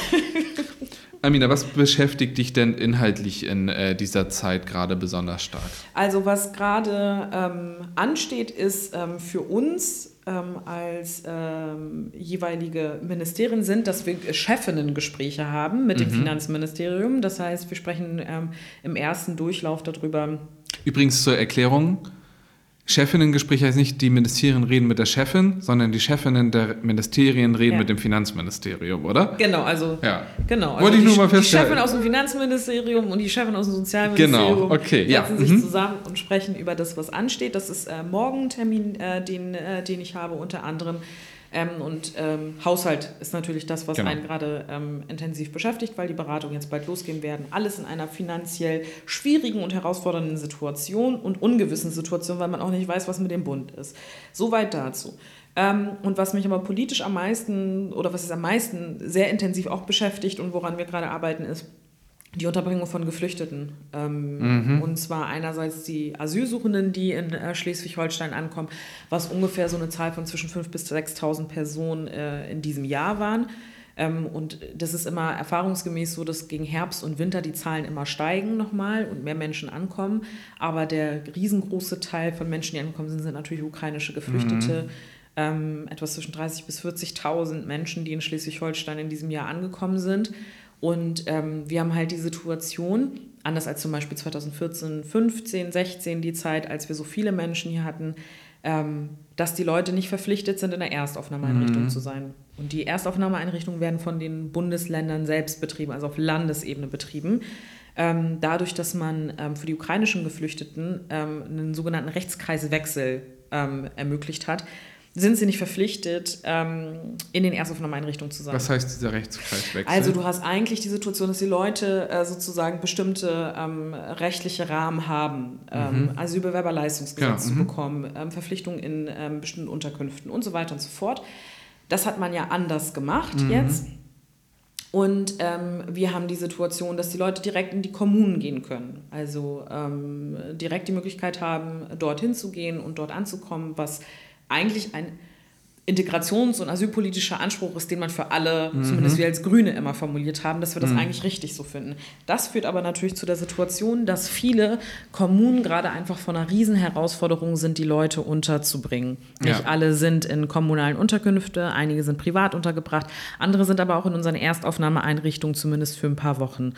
Amina, was beschäftigt dich denn inhaltlich in äh, dieser Zeit gerade besonders stark? Also was gerade ähm, ansteht, ist ähm, für uns ähm, als ähm, jeweilige Ministerien sind, dass wir Chefinnen-Gespräche haben mit mhm. dem Finanzministerium. Das heißt, wir sprechen ähm, im ersten Durchlauf darüber. Übrigens zur Erklärung, Chefinnen-Gespräch heißt nicht, die Ministerien reden mit der Chefin, sondern die Chefinnen der Ministerien reden ja. mit dem Finanzministerium, oder? Genau, also. Ja. Genau. Also Wollte ich nur mal feststellen. Die Chefin aus dem Finanzministerium und die Chefin aus dem Sozialministerium genau. okay. setzen ja. sich mhm. zusammen und sprechen über das, was ansteht. Das ist äh, morgen ein Termin, äh, den, äh, den ich habe, unter anderem ähm, und ähm, Haushalt ist natürlich das, was genau. einen gerade ähm, intensiv beschäftigt, weil die Beratungen jetzt bald losgehen werden. Alles in einer finanziell schwierigen und herausfordernden Situation und ungewissen Situation, weil man auch nicht weiß, was mit dem Bund ist. Soweit dazu. Ähm, und was mich aber politisch am meisten oder was es am meisten sehr intensiv auch beschäftigt und woran wir gerade arbeiten, ist die Unterbringung von Geflüchteten. Ähm, mhm. Und zwar einerseits die Asylsuchenden, die in äh, Schleswig-Holstein ankommen, was ungefähr so eine Zahl von zwischen 5.000 bis 6.000 Personen äh, in diesem Jahr waren. Ähm, und das ist immer erfahrungsgemäß so, dass gegen Herbst und Winter die Zahlen immer steigen nochmal und mehr Menschen ankommen. Aber der riesengroße Teil von Menschen, die angekommen sind, sind natürlich ukrainische Geflüchtete. Mhm. Ähm, etwas zwischen 30.000 bis 40.000 Menschen, die in Schleswig-Holstein in diesem Jahr angekommen sind. Und ähm, wir haben halt die Situation, anders als zum Beispiel 2014, 15, 16, die Zeit, als wir so viele Menschen hier hatten, ähm, dass die Leute nicht verpflichtet sind, in der Erstaufnahmeeinrichtung mhm. zu sein. Und die Erstaufnahmeeinrichtungen werden von den Bundesländern selbst betrieben, also auf Landesebene betrieben. Ähm, dadurch, dass man ähm, für die ukrainischen Geflüchteten ähm, einen sogenannten Rechtskreiswechsel ähm, ermöglicht hat, sind sie nicht verpflichtet, ähm, in den Erstaufnahmeeinrichtungen zu sein. Was heißt dieser Rechtskreiswechsel? Also du hast eigentlich die Situation, dass die Leute äh, sozusagen bestimmte ähm, rechtliche Rahmen haben, ähm, mhm. Asylbewerberleistungsgesetz genau. zu mhm. bekommen, ähm, Verpflichtungen in ähm, bestimmten Unterkünften und so weiter und so fort. Das hat man ja anders gemacht mhm. jetzt. Und ähm, wir haben die Situation, dass die Leute direkt in die Kommunen gehen können. Also ähm, direkt die Möglichkeit haben, dorthin zu gehen und dort anzukommen, was eigentlich ein integrations- und asylpolitischer Anspruch ist, den man für alle, mhm. zumindest wir als Grüne immer formuliert haben, dass wir das mhm. eigentlich richtig so finden. Das führt aber natürlich zu der Situation, dass viele Kommunen gerade einfach vor einer riesen Herausforderung sind, die Leute unterzubringen. Ja. Nicht alle sind in kommunalen Unterkünfte, einige sind privat untergebracht, andere sind aber auch in unseren Erstaufnahmeeinrichtungen zumindest für ein paar Wochen.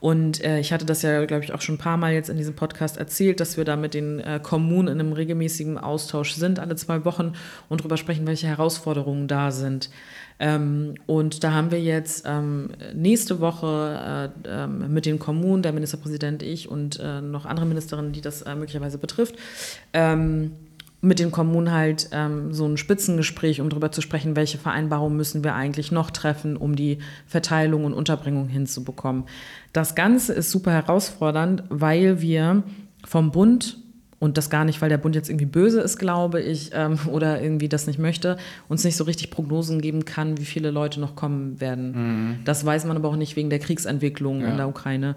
Und äh, ich hatte das ja, glaube ich, auch schon ein paar Mal jetzt in diesem Podcast erzählt, dass wir da mit den äh, Kommunen in einem regelmäßigen Austausch sind, alle zwei Wochen und darüber sprechen, welche Herausforderungen da sind. Ähm, und da haben wir jetzt ähm, nächste Woche äh, äh, mit den Kommunen, der Ministerpräsident, ich und äh, noch andere Ministerinnen, die das äh, möglicherweise betrifft, ähm, mit den Kommunen halt ähm, so ein Spitzengespräch, um darüber zu sprechen, welche Vereinbarungen müssen wir eigentlich noch treffen, um die Verteilung und Unterbringung hinzubekommen. Das Ganze ist super herausfordernd, weil wir vom Bund und das gar nicht, weil der Bund jetzt irgendwie böse ist, glaube ich, ähm, oder irgendwie das nicht möchte, uns nicht so richtig Prognosen geben kann, wie viele Leute noch kommen werden. Mhm. Das weiß man aber auch nicht wegen der Kriegsentwicklung ja. in der Ukraine.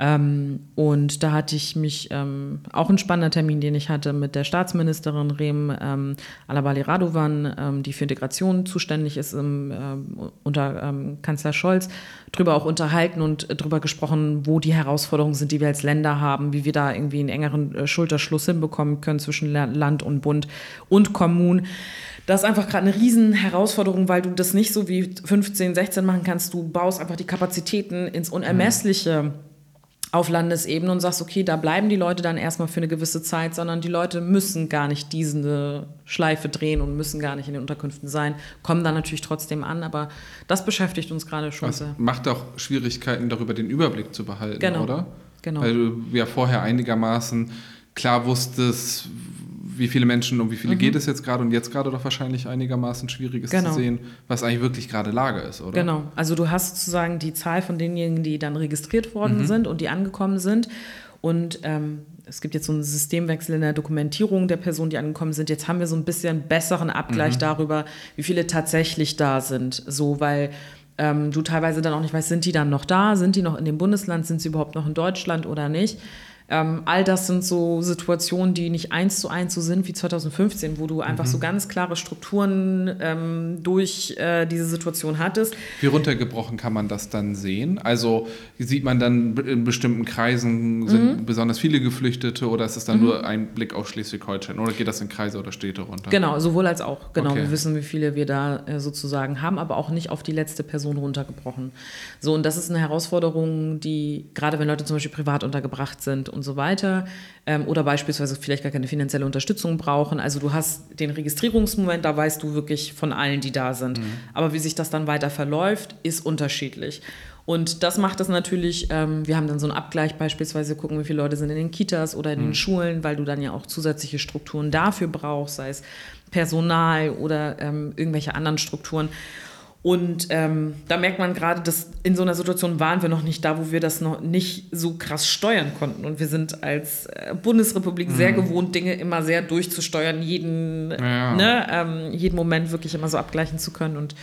Ähm, und da hatte ich mich ähm, auch ein spannender Termin, den ich hatte mit der Staatsministerin Rem ähm, Alabali Radovan, ähm, die für Integration zuständig ist im, äh, unter ähm, Kanzler Scholz, darüber auch unterhalten und darüber gesprochen, wo die Herausforderungen sind, die wir als Länder haben, wie wir da irgendwie einen engeren äh, Schulterschluss hinbekommen können zwischen Land und Bund und Kommunen. Das ist einfach gerade eine riesen Herausforderung, weil du das nicht so wie 15, 16 machen kannst. Du baust einfach die Kapazitäten ins Unermessliche. Mhm auf Landesebene und sagst, okay, da bleiben die Leute dann erstmal für eine gewisse Zeit, sondern die Leute müssen gar nicht diese Schleife drehen und müssen gar nicht in den Unterkünften sein, kommen dann natürlich trotzdem an, aber das beschäftigt uns gerade schon das sehr. Macht auch Schwierigkeiten, darüber den Überblick zu behalten, genau. oder? Genau. Weil du ja vorher einigermaßen klar wusstest, wie viele Menschen, um wie viele mhm. geht es jetzt gerade und jetzt gerade doch wahrscheinlich einigermaßen schwierig ist genau. zu sehen, was eigentlich wirklich gerade Lage ist, oder? Genau. Also du hast sozusagen die Zahl von denjenigen, die dann registriert worden mhm. sind und die angekommen sind. Und ähm, es gibt jetzt so einen Systemwechsel in der Dokumentierung der Personen, die angekommen sind. Jetzt haben wir so ein bisschen besseren Abgleich mhm. darüber, wie viele tatsächlich da sind. So, weil ähm, du teilweise dann auch nicht weißt, sind die dann noch da, sind die noch in dem Bundesland, sind sie überhaupt noch in Deutschland oder nicht. Ähm, all das sind so Situationen, die nicht eins zu eins so sind wie 2015, wo du einfach mhm. so ganz klare Strukturen ähm, durch äh, diese Situation hattest. Wie runtergebrochen kann man das dann sehen? Also sieht man dann in bestimmten Kreisen sind mhm. besonders viele Geflüchtete oder ist es dann mhm. nur ein Blick auf Schleswig-Holstein oder geht das in Kreise oder Städte runter? Genau, sowohl als auch. Genau, okay. wir wissen, wie viele wir da äh, sozusagen haben, aber auch nicht auf die letzte Person runtergebrochen. So, und das ist eine Herausforderung, die gerade wenn Leute zum Beispiel privat untergebracht sind und so weiter ähm, oder beispielsweise vielleicht gar keine finanzielle Unterstützung brauchen. Also du hast den Registrierungsmoment, da weißt du wirklich von allen, die da sind. Mhm. Aber wie sich das dann weiter verläuft, ist unterschiedlich. Und das macht es natürlich, ähm, wir haben dann so einen Abgleich beispielsweise, gucken, wie viele Leute sind in den Kitas oder in mhm. den Schulen, weil du dann ja auch zusätzliche Strukturen dafür brauchst, sei es Personal oder ähm, irgendwelche anderen Strukturen. Und ähm, da merkt man gerade, dass in so einer Situation waren wir noch nicht da, wo wir das noch nicht so krass steuern konnten. Und wir sind als äh, Bundesrepublik mhm. sehr gewohnt, Dinge immer sehr durchzusteuern, jeden, ja. ne, ähm, jeden Moment wirklich immer so abgleichen zu können. Und,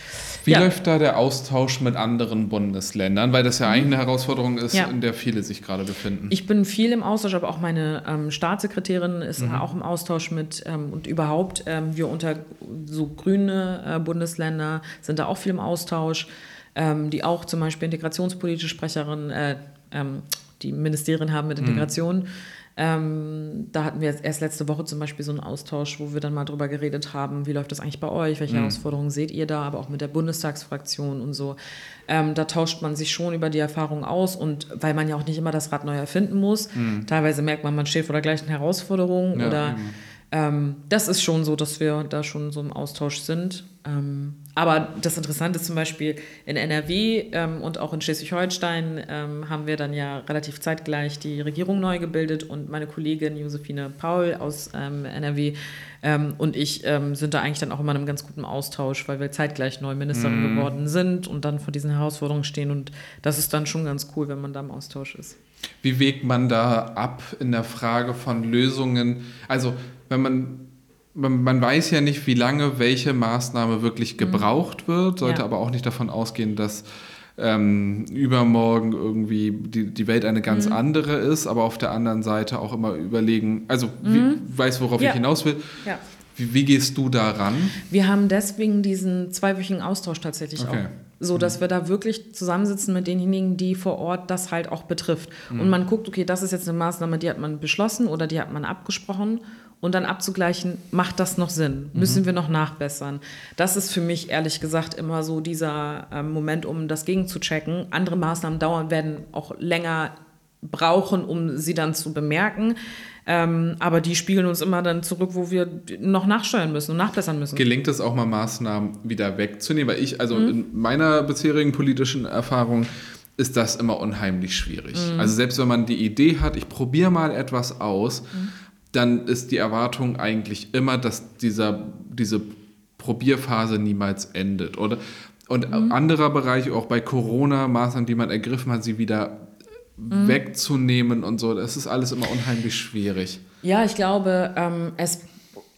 Wie ja. läuft da der Austausch mit anderen Bundesländern? Weil das ja eigentlich eine Herausforderung ist, ja. in der viele sich gerade befinden. Ich bin viel im Austausch, aber auch meine ähm, Staatssekretärin ist mhm. auch im Austausch mit ähm, und überhaupt ähm, wir unter so grüne äh, Bundesländer sind da auch viel im Austausch, ähm, die auch zum Beispiel integrationspolitische Sprecherin, äh, ähm, die Ministerien haben mit mhm. Integration. Mhm. Ähm, da hatten wir erst letzte Woche zum Beispiel so einen Austausch, wo wir dann mal drüber geredet haben, wie läuft das eigentlich bei euch, welche mhm. Herausforderungen seht ihr da, aber auch mit der Bundestagsfraktion und so. Ähm, da tauscht man sich schon über die Erfahrung aus und weil man ja auch nicht immer das Rad neu erfinden muss. Mhm. Teilweise merkt man, man steht vor der gleichen Herausforderung ja, oder ähm, das ist schon so, dass wir da schon so im Austausch sind. Ähm, aber das Interessante ist zum Beispiel in NRW ähm, und auch in Schleswig-Holstein ähm, haben wir dann ja relativ zeitgleich die Regierung neu gebildet und meine Kollegin Josephine Paul aus ähm, NRW ähm, und ich sind da eigentlich dann auch immer in einem ganz guten Austausch, weil wir zeitgleich neue Ministerin mm. geworden sind und dann vor diesen Herausforderungen stehen und das ist dann schon ganz cool, wenn man da im Austausch ist. Wie wägt man da ab in der Frage von Lösungen? Also wenn man man, weiß ja nicht, wie lange welche Maßnahme wirklich mhm. gebraucht wird, sollte ja. aber auch nicht davon ausgehen, dass ähm, übermorgen irgendwie die, die Welt eine ganz mhm. andere ist, aber auf der anderen Seite auch immer überlegen, also mhm. wie, weiß, worauf ja. ich hinaus will. Ja. Wie, wie, gehst du daran? Wir haben deswegen diesen zweiwöchigen Austausch tatsächlich okay. auch. So, dass mhm. wir da wirklich zusammensitzen mit denjenigen, die vor Ort das halt auch betrifft. Mhm. Und man guckt, okay, das ist jetzt eine Maßnahme, die hat man beschlossen oder die hat man abgesprochen und dann abzugleichen, macht das noch Sinn? Mhm. Müssen wir noch nachbessern? Das ist für mich ehrlich gesagt immer so dieser äh, Moment, um das gegenzuchecken. Andere Maßnahmen dauern, werden auch länger brauchen, um sie dann zu bemerken. Ähm, aber die spiegeln uns immer dann zurück, wo wir noch nachsteuern müssen und nachbessern müssen. Gelingt es auch mal, Maßnahmen wieder wegzunehmen? Weil ich, also mhm. in meiner bisherigen politischen Erfahrung, ist das immer unheimlich schwierig. Mhm. Also selbst wenn man die Idee hat, ich probiere mal etwas aus, mhm dann ist die Erwartung eigentlich immer, dass dieser, diese Probierphase niemals endet. Oder? Und mhm. anderer Bereich, auch bei Corona-Maßnahmen, die man ergriffen hat, sie wieder mhm. wegzunehmen und so, das ist alles immer unheimlich schwierig. Ja, ich glaube, ähm, es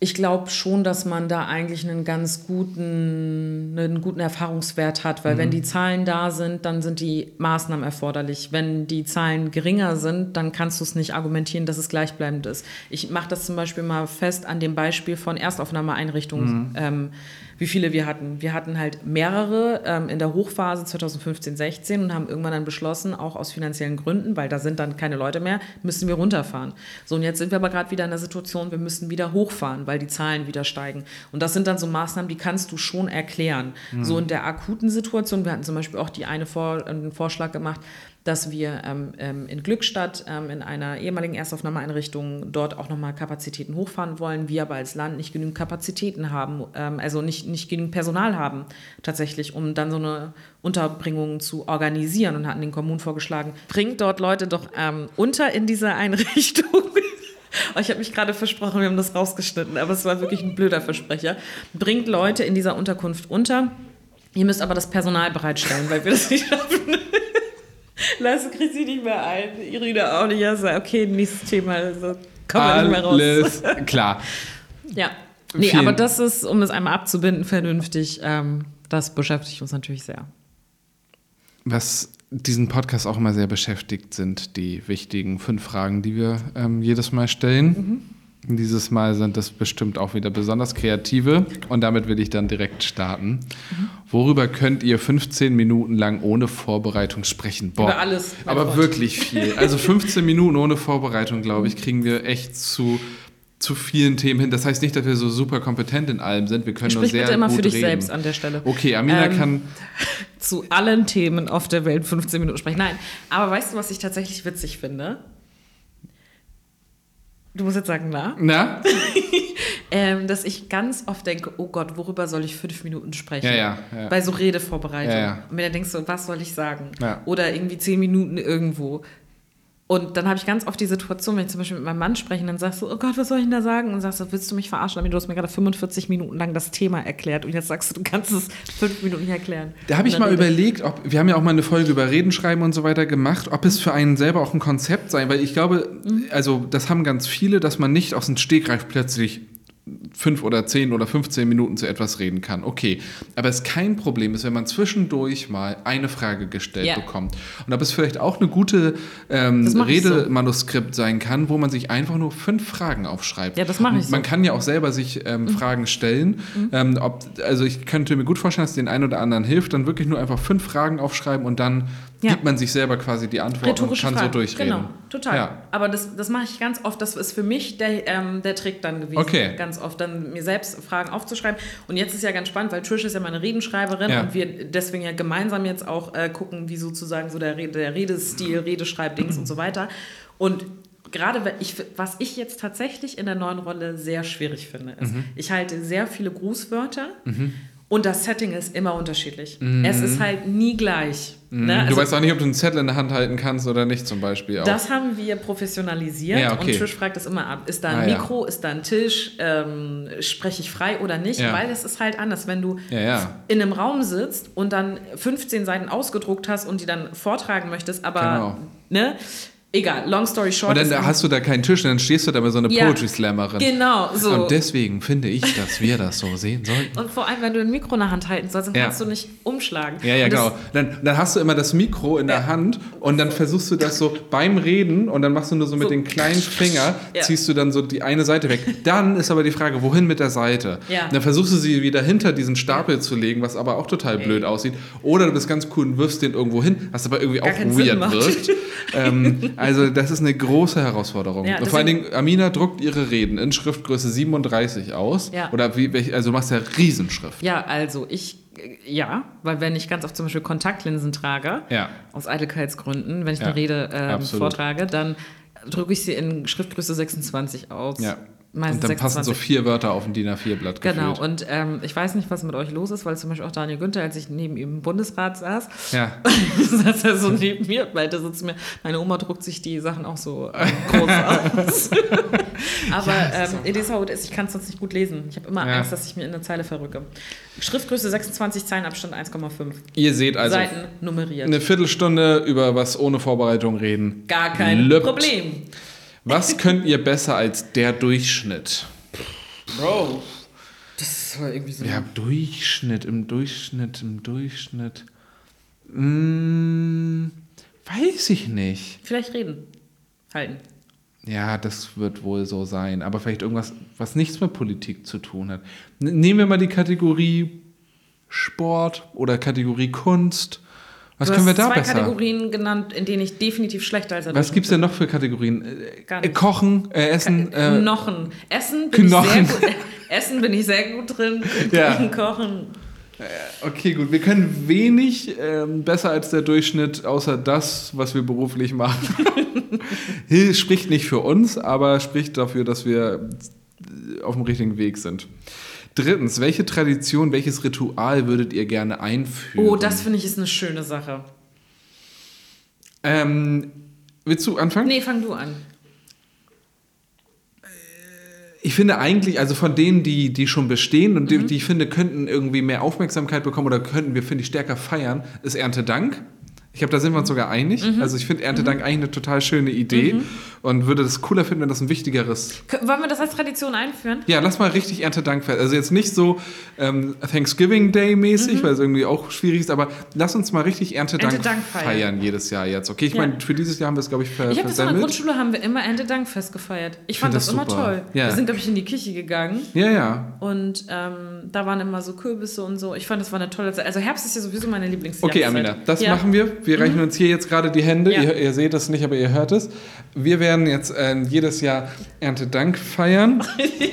ich glaube schon, dass man da eigentlich einen ganz guten, einen guten Erfahrungswert hat, weil mhm. wenn die Zahlen da sind, dann sind die Maßnahmen erforderlich. Wenn die Zahlen geringer sind, dann kannst du es nicht argumentieren, dass es gleichbleibend ist. Ich mache das zum Beispiel mal fest an dem Beispiel von Erstaufnahmeeinrichtungen. Mhm. Ähm, wie viele wir hatten. Wir hatten halt mehrere ähm, in der Hochphase 2015, 16 und haben irgendwann dann beschlossen, auch aus finanziellen Gründen, weil da sind dann keine Leute mehr, müssen wir runterfahren. So, und jetzt sind wir aber gerade wieder in der Situation, wir müssen wieder hochfahren, weil die Zahlen wieder steigen. Und das sind dann so Maßnahmen, die kannst du schon erklären. Mhm. So in der akuten Situation, wir hatten zum Beispiel auch die eine Vor einen Vorschlag gemacht, dass wir ähm, ähm, in Glückstadt ähm, in einer ehemaligen Erstaufnahmeeinrichtung dort auch nochmal Kapazitäten hochfahren wollen. Wir aber als Land nicht genügend Kapazitäten haben, also nicht, nicht genügend Personal haben tatsächlich, um dann so eine Unterbringung zu organisieren und hatten den Kommunen vorgeschlagen, bringt dort Leute doch unter in dieser Einrichtung. Oh, ich habe mich gerade versprochen, wir haben das rausgeschnitten, aber es war wirklich ein blöder Versprecher. Bringt Leute in dieser Unterkunft unter. Ihr müsst aber das Personal bereitstellen, weil wir das nicht schaffen. Lasse kriegt sie nicht mehr ein. Irina auch nicht. Also, okay, nächstes Thema. Also, kommen wir nicht mehr raus. Alles klar. ja. Nee, Vielen. aber das ist, um es einmal abzubinden, vernünftig. Ähm, das beschäftigt uns natürlich sehr. Was diesen Podcast auch immer sehr beschäftigt, sind die wichtigen fünf Fragen, die wir ähm, jedes Mal stellen. Mhm. Dieses Mal sind es bestimmt auch wieder besonders kreative und damit will ich dann direkt starten. Mhm. Worüber könnt ihr 15 Minuten lang ohne Vorbereitung sprechen? Boah, Über alles. Aber Gott. wirklich viel. Also 15 Minuten ohne Vorbereitung, glaube ich, kriegen wir echt zu zu vielen Themen hin. Das heißt nicht, dass wir so super kompetent in allem sind. Wir können Sprich nur sehr bitte immer gut für dich reden. selbst an der Stelle. Okay, Amina ähm, kann zu allen Themen auf der Welt 15 Minuten sprechen. Nein, aber weißt du, was ich tatsächlich witzig finde? Du musst jetzt sagen, na? Na? ähm, dass ich ganz oft denke, oh Gott, worüber soll ich fünf Minuten sprechen? Ja, ja, ja. Bei so Redevorbereitung. Und mir dann denkst du, was soll ich sagen? Ja. Oder irgendwie zehn Minuten irgendwo. Und dann habe ich ganz oft die Situation, wenn ich zum Beispiel mit meinem Mann spreche, dann sagst du, oh Gott, was soll ich denn da sagen? Und sagst du, willst du mich verarschen? Du hast mir gerade 45 Minuten lang das Thema erklärt und jetzt sagst du, du kannst es fünf Minuten nicht erklären. Da habe ich mal überlegt, ob, wir haben ja auch mal eine Folge über Reden schreiben und so weiter gemacht, ob es für einen selber auch ein Konzept sei, weil ich glaube, mhm. also das haben ganz viele, dass man nicht aus dem Stegreif plötzlich fünf oder zehn oder 15 Minuten zu etwas reden kann. Okay, aber es kein Problem ist, wenn man zwischendurch mal eine Frage gestellt ja. bekommt. Und ob es vielleicht auch eine gute ähm, Redemanuskript so. sein kann, wo man sich einfach nur fünf Fragen aufschreibt. Ja, das mache ich so. Man kann ja auch selber sich ähm, mhm. Fragen stellen. Mhm. Ähm, ob, also ich könnte mir gut vorstellen, dass den einen oder anderen hilft, dann wirklich nur einfach fünf Fragen aufschreiben und dann ja. gibt man sich selber quasi die Antwort Rhetorische und kann Frage. so durchreden. Genau, total. Ja. Aber das, das mache ich ganz oft. Das ist für mich der, ähm, der Trick dann gewesen. Okay. Ganz oft dann mir selbst Fragen aufzuschreiben. Und jetzt ist ja ganz spannend, weil Trish ist ja meine Redenschreiberin ja. und wir deswegen ja gemeinsam jetzt auch äh, gucken, wie sozusagen so der, der Redestil, Redeschreibdings und so weiter. Und gerade ich, was ich jetzt tatsächlich in der neuen Rolle sehr schwierig finde, ist, mhm. ich halte sehr viele Grußwörter. Mhm und das Setting ist immer unterschiedlich. Mhm. Es ist halt nie gleich. Mhm. Ne? Also, du weißt auch nicht, ob du einen Zettel in der Hand halten kannst oder nicht, zum Beispiel. Auch. Das haben wir professionalisiert ja, okay. und Trish fragt das immer ab. Ist da ein ah, Mikro, ja. ist da ein Tisch, ähm, spreche ich frei oder nicht? Ja. Weil es ist halt anders, wenn du in einem Raum sitzt und dann 15 Seiten ausgedruckt hast und die dann vortragen möchtest, aber genau. ne? Egal, long story short. Und dann hast du da keinen Tisch, dann stehst du da mit so einer Ja, Poetry Slammerin. Genau, so. Und deswegen finde ich, dass wir das so sehen sollten. Und vor allem, wenn du ein Mikro in der Hand halten sollst, dann Ja. kannst du nicht umschlagen. Ja, ja, Und genau. Dann, dann hast du immer das Mikro in der Hand und dann versuchst du das so beim Reden und dann machst du nur so mit So. den kleinen Finger, Ja. ziehst du dann so die eine Seite weg. Dann ist aber die Frage, wohin mit der Seite? Ja. Dann versuchst du sie wieder hinter diesen Stapel zu legen, was aber auch total blöd aussieht. Oder du bist ganz cool und wirfst den irgendwo hin, was aber irgendwie Gar auch weird wirkt. ähm, also das ist eine große Herausforderung. Ja, vor allen Dingen, Amina druckt ihre Reden in Schriftgröße 37 aus. Ja. Oder wie, also du machst ja Riesenschrift. Ja, also ich, ja, weil wenn ich ganz oft zum Beispiel Kontaktlinsen trage, Ja. aus Eitelkeitsgründen, wenn ich eine Rede ähm, vortrage, dann drücke ich sie in Schriftgröße 26 aus. Ja. Meistens und dann passen so 26. vier Wörter auf ein DIN A4-Blatt Genau, gefühlt. und ähm, ich weiß nicht, was mit euch los ist, weil zum Beispiel auch Daniel Günther, als ich neben ihm im Bundesrat saß, Ja. saß er so neben mir, weil da sitzt mir, meine Oma druckt sich die Sachen auch so ähm, groß aus. Aber ähm, Edeshaut ist, ich kann es sonst nicht gut lesen. Ich habe immer Ja. Angst, dass ich mir in eine Zeile verrücke. Schriftgröße 26, Zeilenabstand 1,5. Ihr seht also Seiten nummeriert. eine Viertelstunde über was ohne Vorbereitung reden. Gar kein Lübt. Problem. Was könnt ihr besser als der Durchschnitt? Bro. Das war irgendwie so. Ja, Durchschnitt, im Durchschnitt, im Durchschnitt. Hm, weiß ich nicht. Vielleicht reden. Halten. Ja, das wird wohl so sein. Aber vielleicht irgendwas, was nichts mit Politik zu tun hat. Nehmen wir mal die Kategorie Sport oder Kategorie Kunst. Was du können wir da zwei besser? Kategorien genannt, in denen ich definitiv schlechter als er Was gibt es denn noch für Kategorien? Äh, Gar äh, nicht. Kochen, äh, Essen, äh, Knochen. Essen bin Knochen. ich sehr gut. Essen bin ich sehr gut drin. Ja. Kochen. Okay, gut. Wir können wenig ähm, besser als der Durchschnitt, außer das, was wir beruflich machen. Hill spricht nicht für uns, aber spricht dafür, dass wir äh, auf dem richtigen Weg sind. Drittens, welche Tradition, welches Ritual würdet ihr gerne einführen? Oh, das finde ich ist eine schöne Sache. Ähm, willst du anfangen? Nee, fang du an. Ich finde eigentlich, also von denen, die, die schon bestehen und Mhm. die, die ich finde, könnten irgendwie mehr Aufmerksamkeit bekommen oder könnten wir, finde ich, stärker feiern, ist Erntedank. Ich glaube, da sind wir uns sogar einig. Mhm. Also ich finde Erntedank eigentlich eine total schöne Idee und würde das cooler finden, wenn das ein wichtigeres Wollen wir das als Tradition einführen? Ja, lass mal richtig Erntedank fest. Also jetzt nicht so ähm, Thanksgiving Day mäßig, weil es irgendwie auch schwierig ist, aber lass uns mal richtig Erntedank, Mhm. Erntedank feiern. feiern. jedes Jahr jetzt. Okay, ich Ja. meine, für dieses Jahr haben wir es, glaube ich, ver Ich habe das in der. Grundschule, haben wir immer Erntedankfest gefeiert. Ich fand find das, das immer toll. Ja. Wir sind, glaube ich, in die Küche gegangen Ja, ja. und ähm, da waren immer so Kürbisse und so. Ich fand, das war eine tolle Zeit. Also Herbst ist ja sowieso meine Lieblingsjahreszeit. Okay, Amina, das ja. Mhm. machen wir. Wir reichen uns hier jetzt gerade die Hände. Ja. Ihr, ihr seht es nicht, aber ihr hört es. Wir werden jetzt ähm, jedes Jahr Erntedank feiern.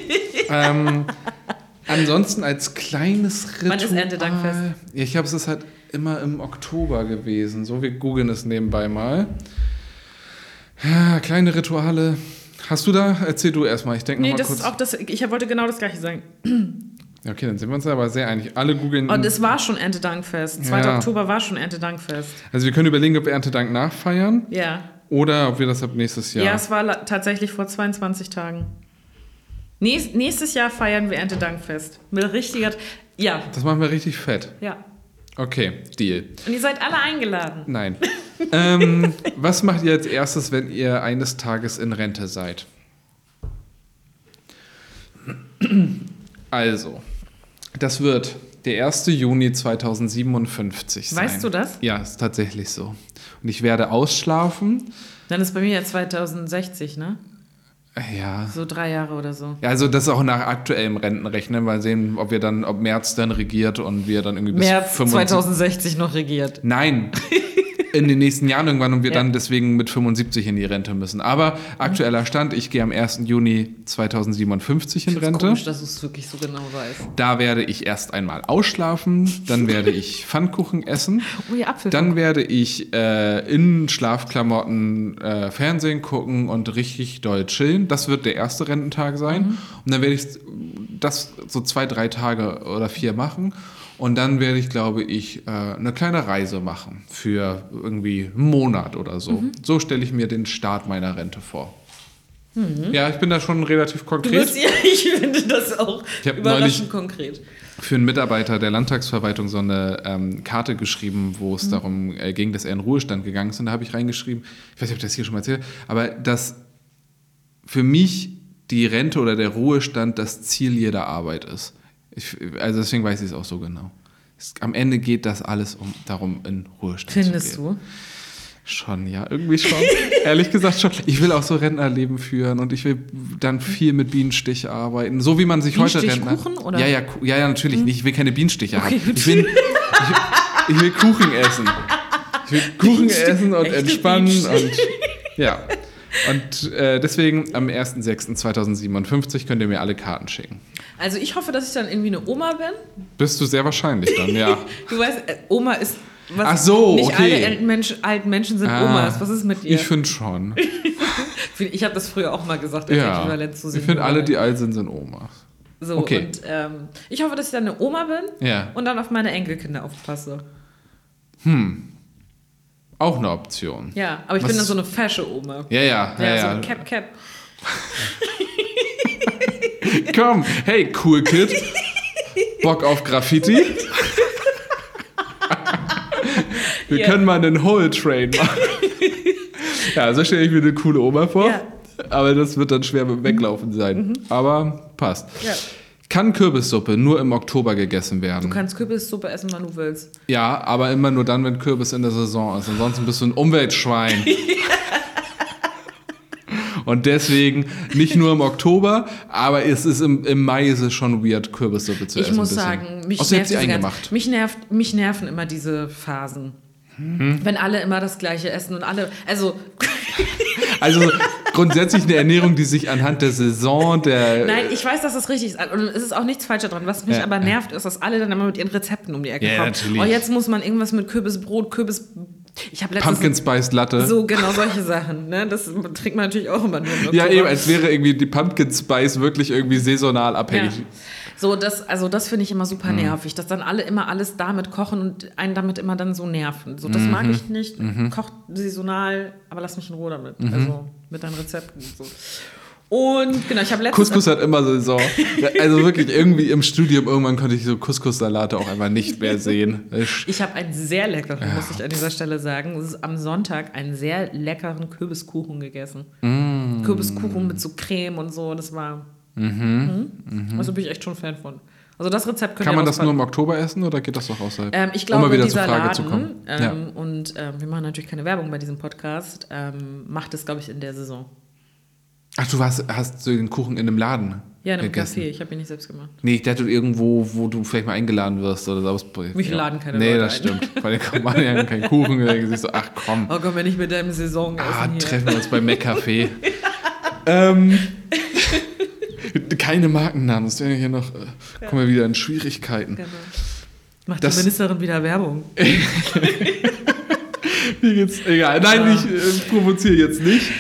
ähm, ansonsten als kleines Ritual. Wann ist Erntedankfest? Ich glaube, es ist halt immer im Oktober gewesen. So, wir googeln es nebenbei mal. Ja, kleine Rituale. Hast du da? Erzähl du erstmal. Ich denke Nee, nochmal das kurz. ist auch das. Ich wollte genau das Gleiche sagen. Okay, dann sind wir uns aber sehr einig. Alle googeln. Und es war schon Erntedankfest. 2. Ja. Oktober war schon Erntedankfest. also wir können überlegen, ob wir Erntedank nachfeiern Ja. oder ob wir das ab nächstes Jahr. Ja, es war tatsächlich vor 22 Tagen. Nächst, nächstes Jahr feiern wir Erntedankfest. Mit richtiger. Ja, Das machen wir richtig fett. ja. Okay, Deal. Und ihr seid alle eingeladen. Nein. ähm, was macht ihr als erstes, wenn ihr eines Tages in Rente seid? Also, das wird der 1. Juni 2057 sein. Weißt du das? Ja, ist tatsächlich so. Und ich werde ausschlafen. Dann ist bei mir ja 2060, ne? Ja. So drei Jahre oder so. Ja, also das ist auch nach aktuellem Rentenrechnen, mal sehen, ob wir dann, ob März dann regiert und wir dann irgendwie bis März 75 2060 noch regiert. Nein. In den nächsten Jahren irgendwann und wir Ja. dann deswegen mit 75 in die Rente müssen. Aber aktueller Stand, ich gehe am 1. Juni 2057 in Rente. komisch, dass du es wirklich so genau weißt. Da werde ich erst einmal ausschlafen, dann werde ich Pfannkuchen essen, Oh, Apfel. dann werde ich äh, in Schlafklamotten äh, Fernsehen gucken und richtig doll chillen. Das wird der erste Rententag sein. Mhm. Und dann werde ich das so zwei, drei Tage oder vier machen. Und dann werde ich, glaube ich, äh, eine kleine Reise machen für irgendwie einen Monat oder so. Mhm. So stelle ich mir den Start meiner Rente vor. Mhm. Ja, ich bin da schon relativ konkret. Bist, ja, ich finde das auch ich überraschend konkret. Für einen Mitarbeiter der Landtagsverwaltung so eine ähm, Karte geschrieben, wo es mhm. darum äh, ging, dass er in Ruhestand gegangen ist. Und da habe ich reingeschrieben, ich weiß nicht, ob ich das hier schon mal erzählt aber dass für mich die Rente oder der Ruhestand das Ziel jeder Arbeit ist. Ich, also deswegen weiß ich es auch so genau. Es, am Ende geht das alles um, darum, in Ruhestand Findest zu gehen. Findest du? Schon, ja, irgendwie schon. Ehrlich gesagt schon. Ich will auch so Rentnerleben führen und ich will dann viel mit Bienenstich arbeiten. So wie man sich heute Rentner. Oder? Ja, ja, ja, ja, natürlich hm. nicht. Ich will keine Bienenstiche okay, haben. Ich will, ich, ich will, Kuchen essen. Ich will Kuchen essen und entspannen und ja. Und äh, deswegen am 1.6.2057 könnt ihr mir alle Karten schicken. Also ich hoffe, dass ich dann irgendwie eine Oma bin. Bist du sehr wahrscheinlich dann, ja. du weißt, äh, Oma ist was, Ach so, nicht okay. alle alten, Mensch, alten Menschen sind ah, Omas. Was ist mit dir? Ich finde schon. ich habe das früher auch mal gesagt, als ja, ich Ich finde, alle, die alt sind, sind Omas. So, okay. und ähm, ich hoffe, dass ich dann eine Oma bin ja. und dann auf meine Enkelkinder aufpasse. Hm. Auch eine Option. Ja, aber ich Was? bin dann so eine fesche Oma. Ja, ja. Ja, ja, so ein Cap, Cap. Komm, hey, cool Kid. Bock auf Graffiti? Wir yeah. können mal einen Whole Train machen. ja, so stelle ich mir eine coole Oma vor. Ja. Aber das wird dann schwer mit Weglaufen sein. Mhm. Aber passt. Ja. Kann Kürbissuppe nur im Oktober gegessen werden? Du kannst Kürbissuppe essen, wann du willst. Ja, aber immer nur dann, wenn Kürbis in der Saison ist. Ansonsten bist du ein Umweltschwein. Und deswegen nicht nur im Oktober, aber es ist im, im Mai ist es schon weird, Kürbissuppe zu ich essen. Ich muss sagen, mich, nervt sie eingemacht. mich, nervt, mich nerven immer diese Phasen. Mhm. Wenn alle immer das Gleiche essen und alle, also. Also grundsätzlich eine Ernährung, die sich anhand der Saison, der. Nein, ich weiß, dass das richtig ist. Und es ist auch nichts falsch daran. Was mich ja, aber nervt, ist, dass alle dann immer mit ihren Rezepten um die Ecke ja, kommen. Natürlich. Oh, jetzt muss man irgendwas mit Kürbisbrot, Kürbis. Ich habe Pumpkin Spice Latte. So, genau solche Sachen. Ne? Das trinkt man natürlich auch immer nur. Ja, eben, als wäre irgendwie die Pumpkin Spice wirklich irgendwie saisonal abhängig. Ja. So, das, also das finde ich immer super mhm. nervig, dass dann alle immer alles damit kochen und einen damit immer dann so nerven. So, das mhm. mag ich nicht. Mhm. Kocht saisonal, aber lass mich in Ruhe damit. Mhm. Also mit deinen Rezepten und so. Und genau, ich habe letztens. Couscous hat immer Saison. Also wirklich irgendwie im Studium irgendwann konnte ich so Couscous-Salate auch einfach nicht mehr sehen. Ich habe einen sehr leckeren, ja. muss ich an dieser Stelle sagen. Es ist am Sonntag einen sehr leckeren Kürbiskuchen gegessen. Mm. Kürbiskuchen mit so Creme und so. Das war Mhm. Mhm. Also bin ich echt schon Fan von. Also das Rezept Kann man das nur im Oktober essen oder geht das auch außerhalb? Ähm, ich glaube, um mal wieder zur Frage Laden, zu kommen. Ähm, ja. Und ähm, wir machen natürlich keine Werbung bei diesem Podcast. Ähm, macht es, glaube ich, in der Saison. Ach, du hast, hast so den Kuchen in einem Laden Ja, in einem gegessen. Café. Ich habe ihn nicht selbst gemacht. Nee, ich dachte irgendwo, wo du vielleicht mal eingeladen wirst oder so. Mich ja. laden keine Nee, Leute das ein. stimmt. Weil die kommen ja keinen Kuchen. Da so, ach komm. Oh komm, wenn ich mit deinem Saison Ah, treffen wir uns beim Mac-Café. ähm... Keine Markennamen, das wäre hier noch, äh, kommen wir wieder in Schwierigkeiten. Genau. Macht das, die Ministerin wieder Werbung. Mir geht's egal. Nein, ich äh, provoziere jetzt nicht.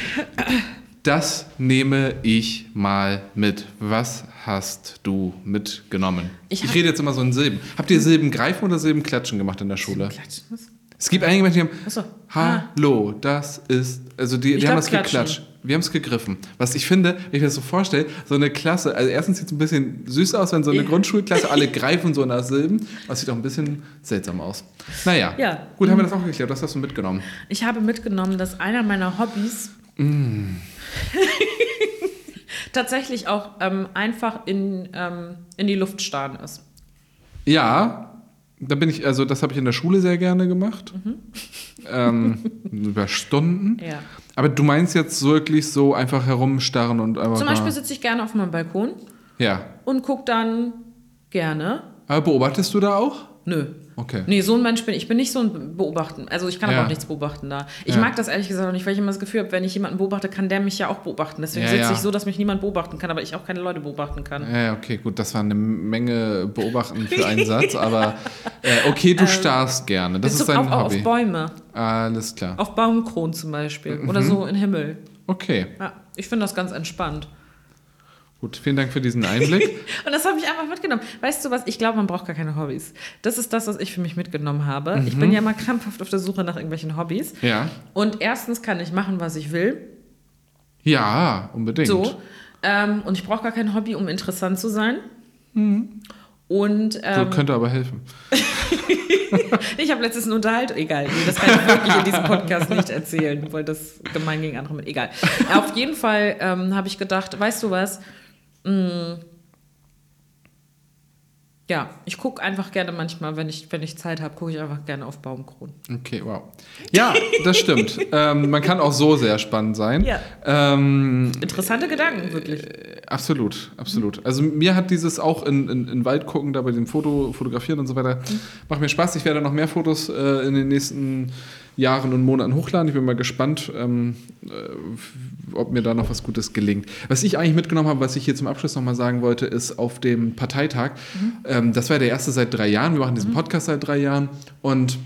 Das nehme ich mal mit. Was hast du mitgenommen? Ich, ich rede jetzt immer so in Silben. Habt ihr Silben greifen oder Silben klatschen gemacht in der Schule? Klatschen? Was? Es gibt einige Menschen, die haben so. Hallo, das ist. Also die, die haben das klatschen. geklatscht. Wir haben es gegriffen. Was ich finde, wenn ich mir das so vorstelle, so eine Klasse, also erstens sieht es ein bisschen süß aus, wenn so eine. Grundschulklasse alle greifen so nach Silben. Das sieht auch ein bisschen seltsam aus. Naja, ja. gut, haben wir das auch geklärt. Was hast du mitgenommen? Ich habe mitgenommen, dass einer meiner Hobbys mm. tatsächlich auch ähm, einfach in, ähm, in die Luft starren ist. Ja, da bin ich, also das habe ich in der Schule sehr gerne gemacht. Mhm. Ähm, über Stunden. Ja. Aber du meinst jetzt wirklich so einfach herumstarren und einfach. Zum Beispiel sitze ich gerne auf meinem Balkon. Ja. Und gucke dann gerne. Aber beobachtest du da auch? Nö. Okay. Nee, so ein Mensch bin ich. Ich bin nicht so ein Beobachten. Also ich kann ja. aber auch nichts beobachten da. Ich ja. mag das ehrlich gesagt auch nicht, weil ich immer das Gefühl habe, wenn ich jemanden beobachte, kann der mich ja auch beobachten. Deswegen ja, sitze ich so, dass mich niemand beobachten kann, aber ich auch keine Leute beobachten kann. Ja, okay, gut. Das war eine Menge Beobachten für einen Satz, aber äh, okay, du ähm, starrst gerne. Das ist dein auch, Hobby. Auf Bäume. Alles klar. Auf Baumkronen zum Beispiel. Mhm. Oder so in Himmel. Okay. Ich finde das ganz entspannt. Gut, vielen Dank für diesen Einblick. und das habe ich einfach mitgenommen. Weißt du was? Ich glaube, man braucht gar keine Hobbys. Das ist das, was ich für mich mitgenommen habe. Mhm. Ich bin ja mal krampfhaft auf der Suche nach irgendwelchen Hobbys. Ja. Und erstens kann ich machen, was ich will. Ja, unbedingt. So. Ähm, und ich brauche gar kein Hobby, um interessant zu sein. Und ähm, könnte aber helfen. ich habe letztens eine Unterhaltung, egal, das kann ich wirklich in diesem Podcast nicht erzählen, weil das gemein gegen andere mit, egal. Auf jeden Fall ähm, habe ich gedacht, weißt du was, Hm, ja, ich gucke einfach gerne manchmal, wenn ich, wenn ich Zeit habe, gucke ich einfach gerne auf Baumkronen. Okay, wow. Ja, das stimmt. ähm, man kann auch so sehr spannend sein. Ja. Ähm, Interessante Gedanken, wirklich. absolut, absolut. Also mir hat dieses auch in, in, in Wald gucken, da bei dem Foto, Fotografieren und so weiter, macht mir Spaß. Ich werde noch mehr Fotos äh, in den nächsten Jahren und Monaten hochladen. Ich bin mal gespannt, ähm, äh, ob mir da noch was Gutes gelingt. Was ich eigentlich mitgenommen habe, was ich hier zum Abschluss nochmal sagen wollte, ist auf dem Parteitag. Ähm, das war der erste seit drei Jahren. Wir machen diesen Podcast seit drei Jahren und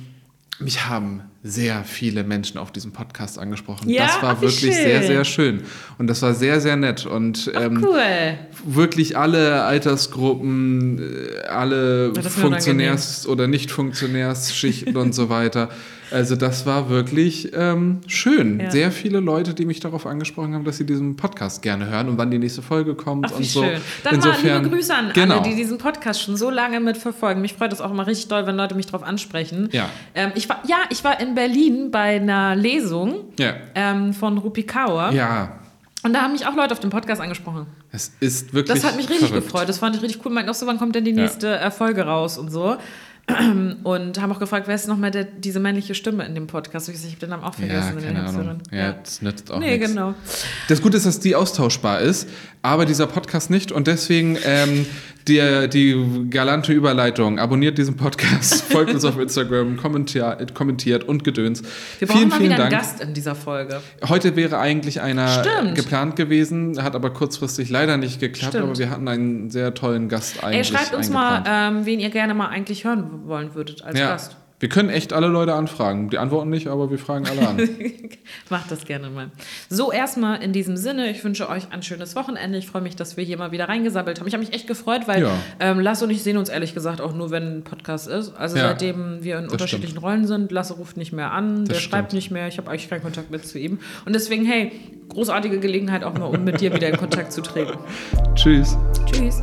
mich haben sehr viele Menschen auf diesem Podcast angesprochen. Ja? das war Ach, wirklich schön. sehr, sehr schön. Und das war sehr, sehr nett. Und ähm, Cool. wirklich alle Altersgruppen, äh, alle Funktionärs- oder Nicht-Funktionärsschichten und so weiter. Also das war wirklich ähm, schön. Ja. Sehr viele Leute, die mich darauf angesprochen haben, dass sie diesen Podcast gerne hören und wann die nächste Folge kommt Ach, und so. schön. Dann Insofern, mal liebe Grüße an genau. alle, die diesen Podcast schon so lange mitverfolgen. Mich freut das auch immer richtig doll, wenn Leute mich darauf ansprechen. Ja. Ähm, ich war, ja, ich war in Berlin bei einer Lesung Ja. ähm, von Rupi Kaur. Ja, Und da haben mich auch Leute auf dem Podcast angesprochen. es ist wirklich Das hat mich richtig verrückt. gefreut. Das fand ich richtig cool. Meinten auch so, wann kommt denn die Ja. nächste äh, Folge raus und so. Und haben auch gefragt, wer ist nochmal diese männliche Stimme in dem Podcast? Ich habe den Namen auch Ja, vergessen. der keine Ahnung. Hipsterin. Ja, das nützt auch Nee, nichts. genau. Das Gute ist, dass die austauschbar ist, aber dieser Podcast nicht und deswegen ähm, die, die galante Überleitung. Abonniert diesen Podcast, folgt uns auf Instagram, kommentiert, kommentiert und gedöns. Wir brauchen vielen, mal vielen wieder Dank. einen Gast in dieser Folge. Heute wäre eigentlich einer Stimmt. geplant gewesen, hat aber kurzfristig leider nicht geklappt, Stimmt. aber wir hatten einen sehr tollen Gast eigentlich. Ey, schreibt uns mal, ähm, wen ihr gerne mal eigentlich hören wollen würdet als ja. Gast. Wir können echt alle Leute anfragen. Die antworten nicht, aber wir fragen alle an. Macht das gerne mal. So, erstmal in diesem Sinne, ich wünsche euch ein schönes Wochenende. Ich freue mich, dass wir hier mal wieder reingesammelt haben. Ich habe mich echt gefreut, weil Ja. ähm, Lasse und ich sehen uns ehrlich gesagt auch nur, wenn ein Podcast ist. Also Ja, seitdem wir in unterschiedlichen Rollen sind, Lasse ruft nicht mehr an, der Das schreibt stimmt. nicht mehr, ich habe eigentlich keinen Kontakt mehr zu ihm. Und deswegen, hey, großartige Gelegenheit auch mal, um mit dir wieder in Kontakt zu treten. Tschüss. Tschüss.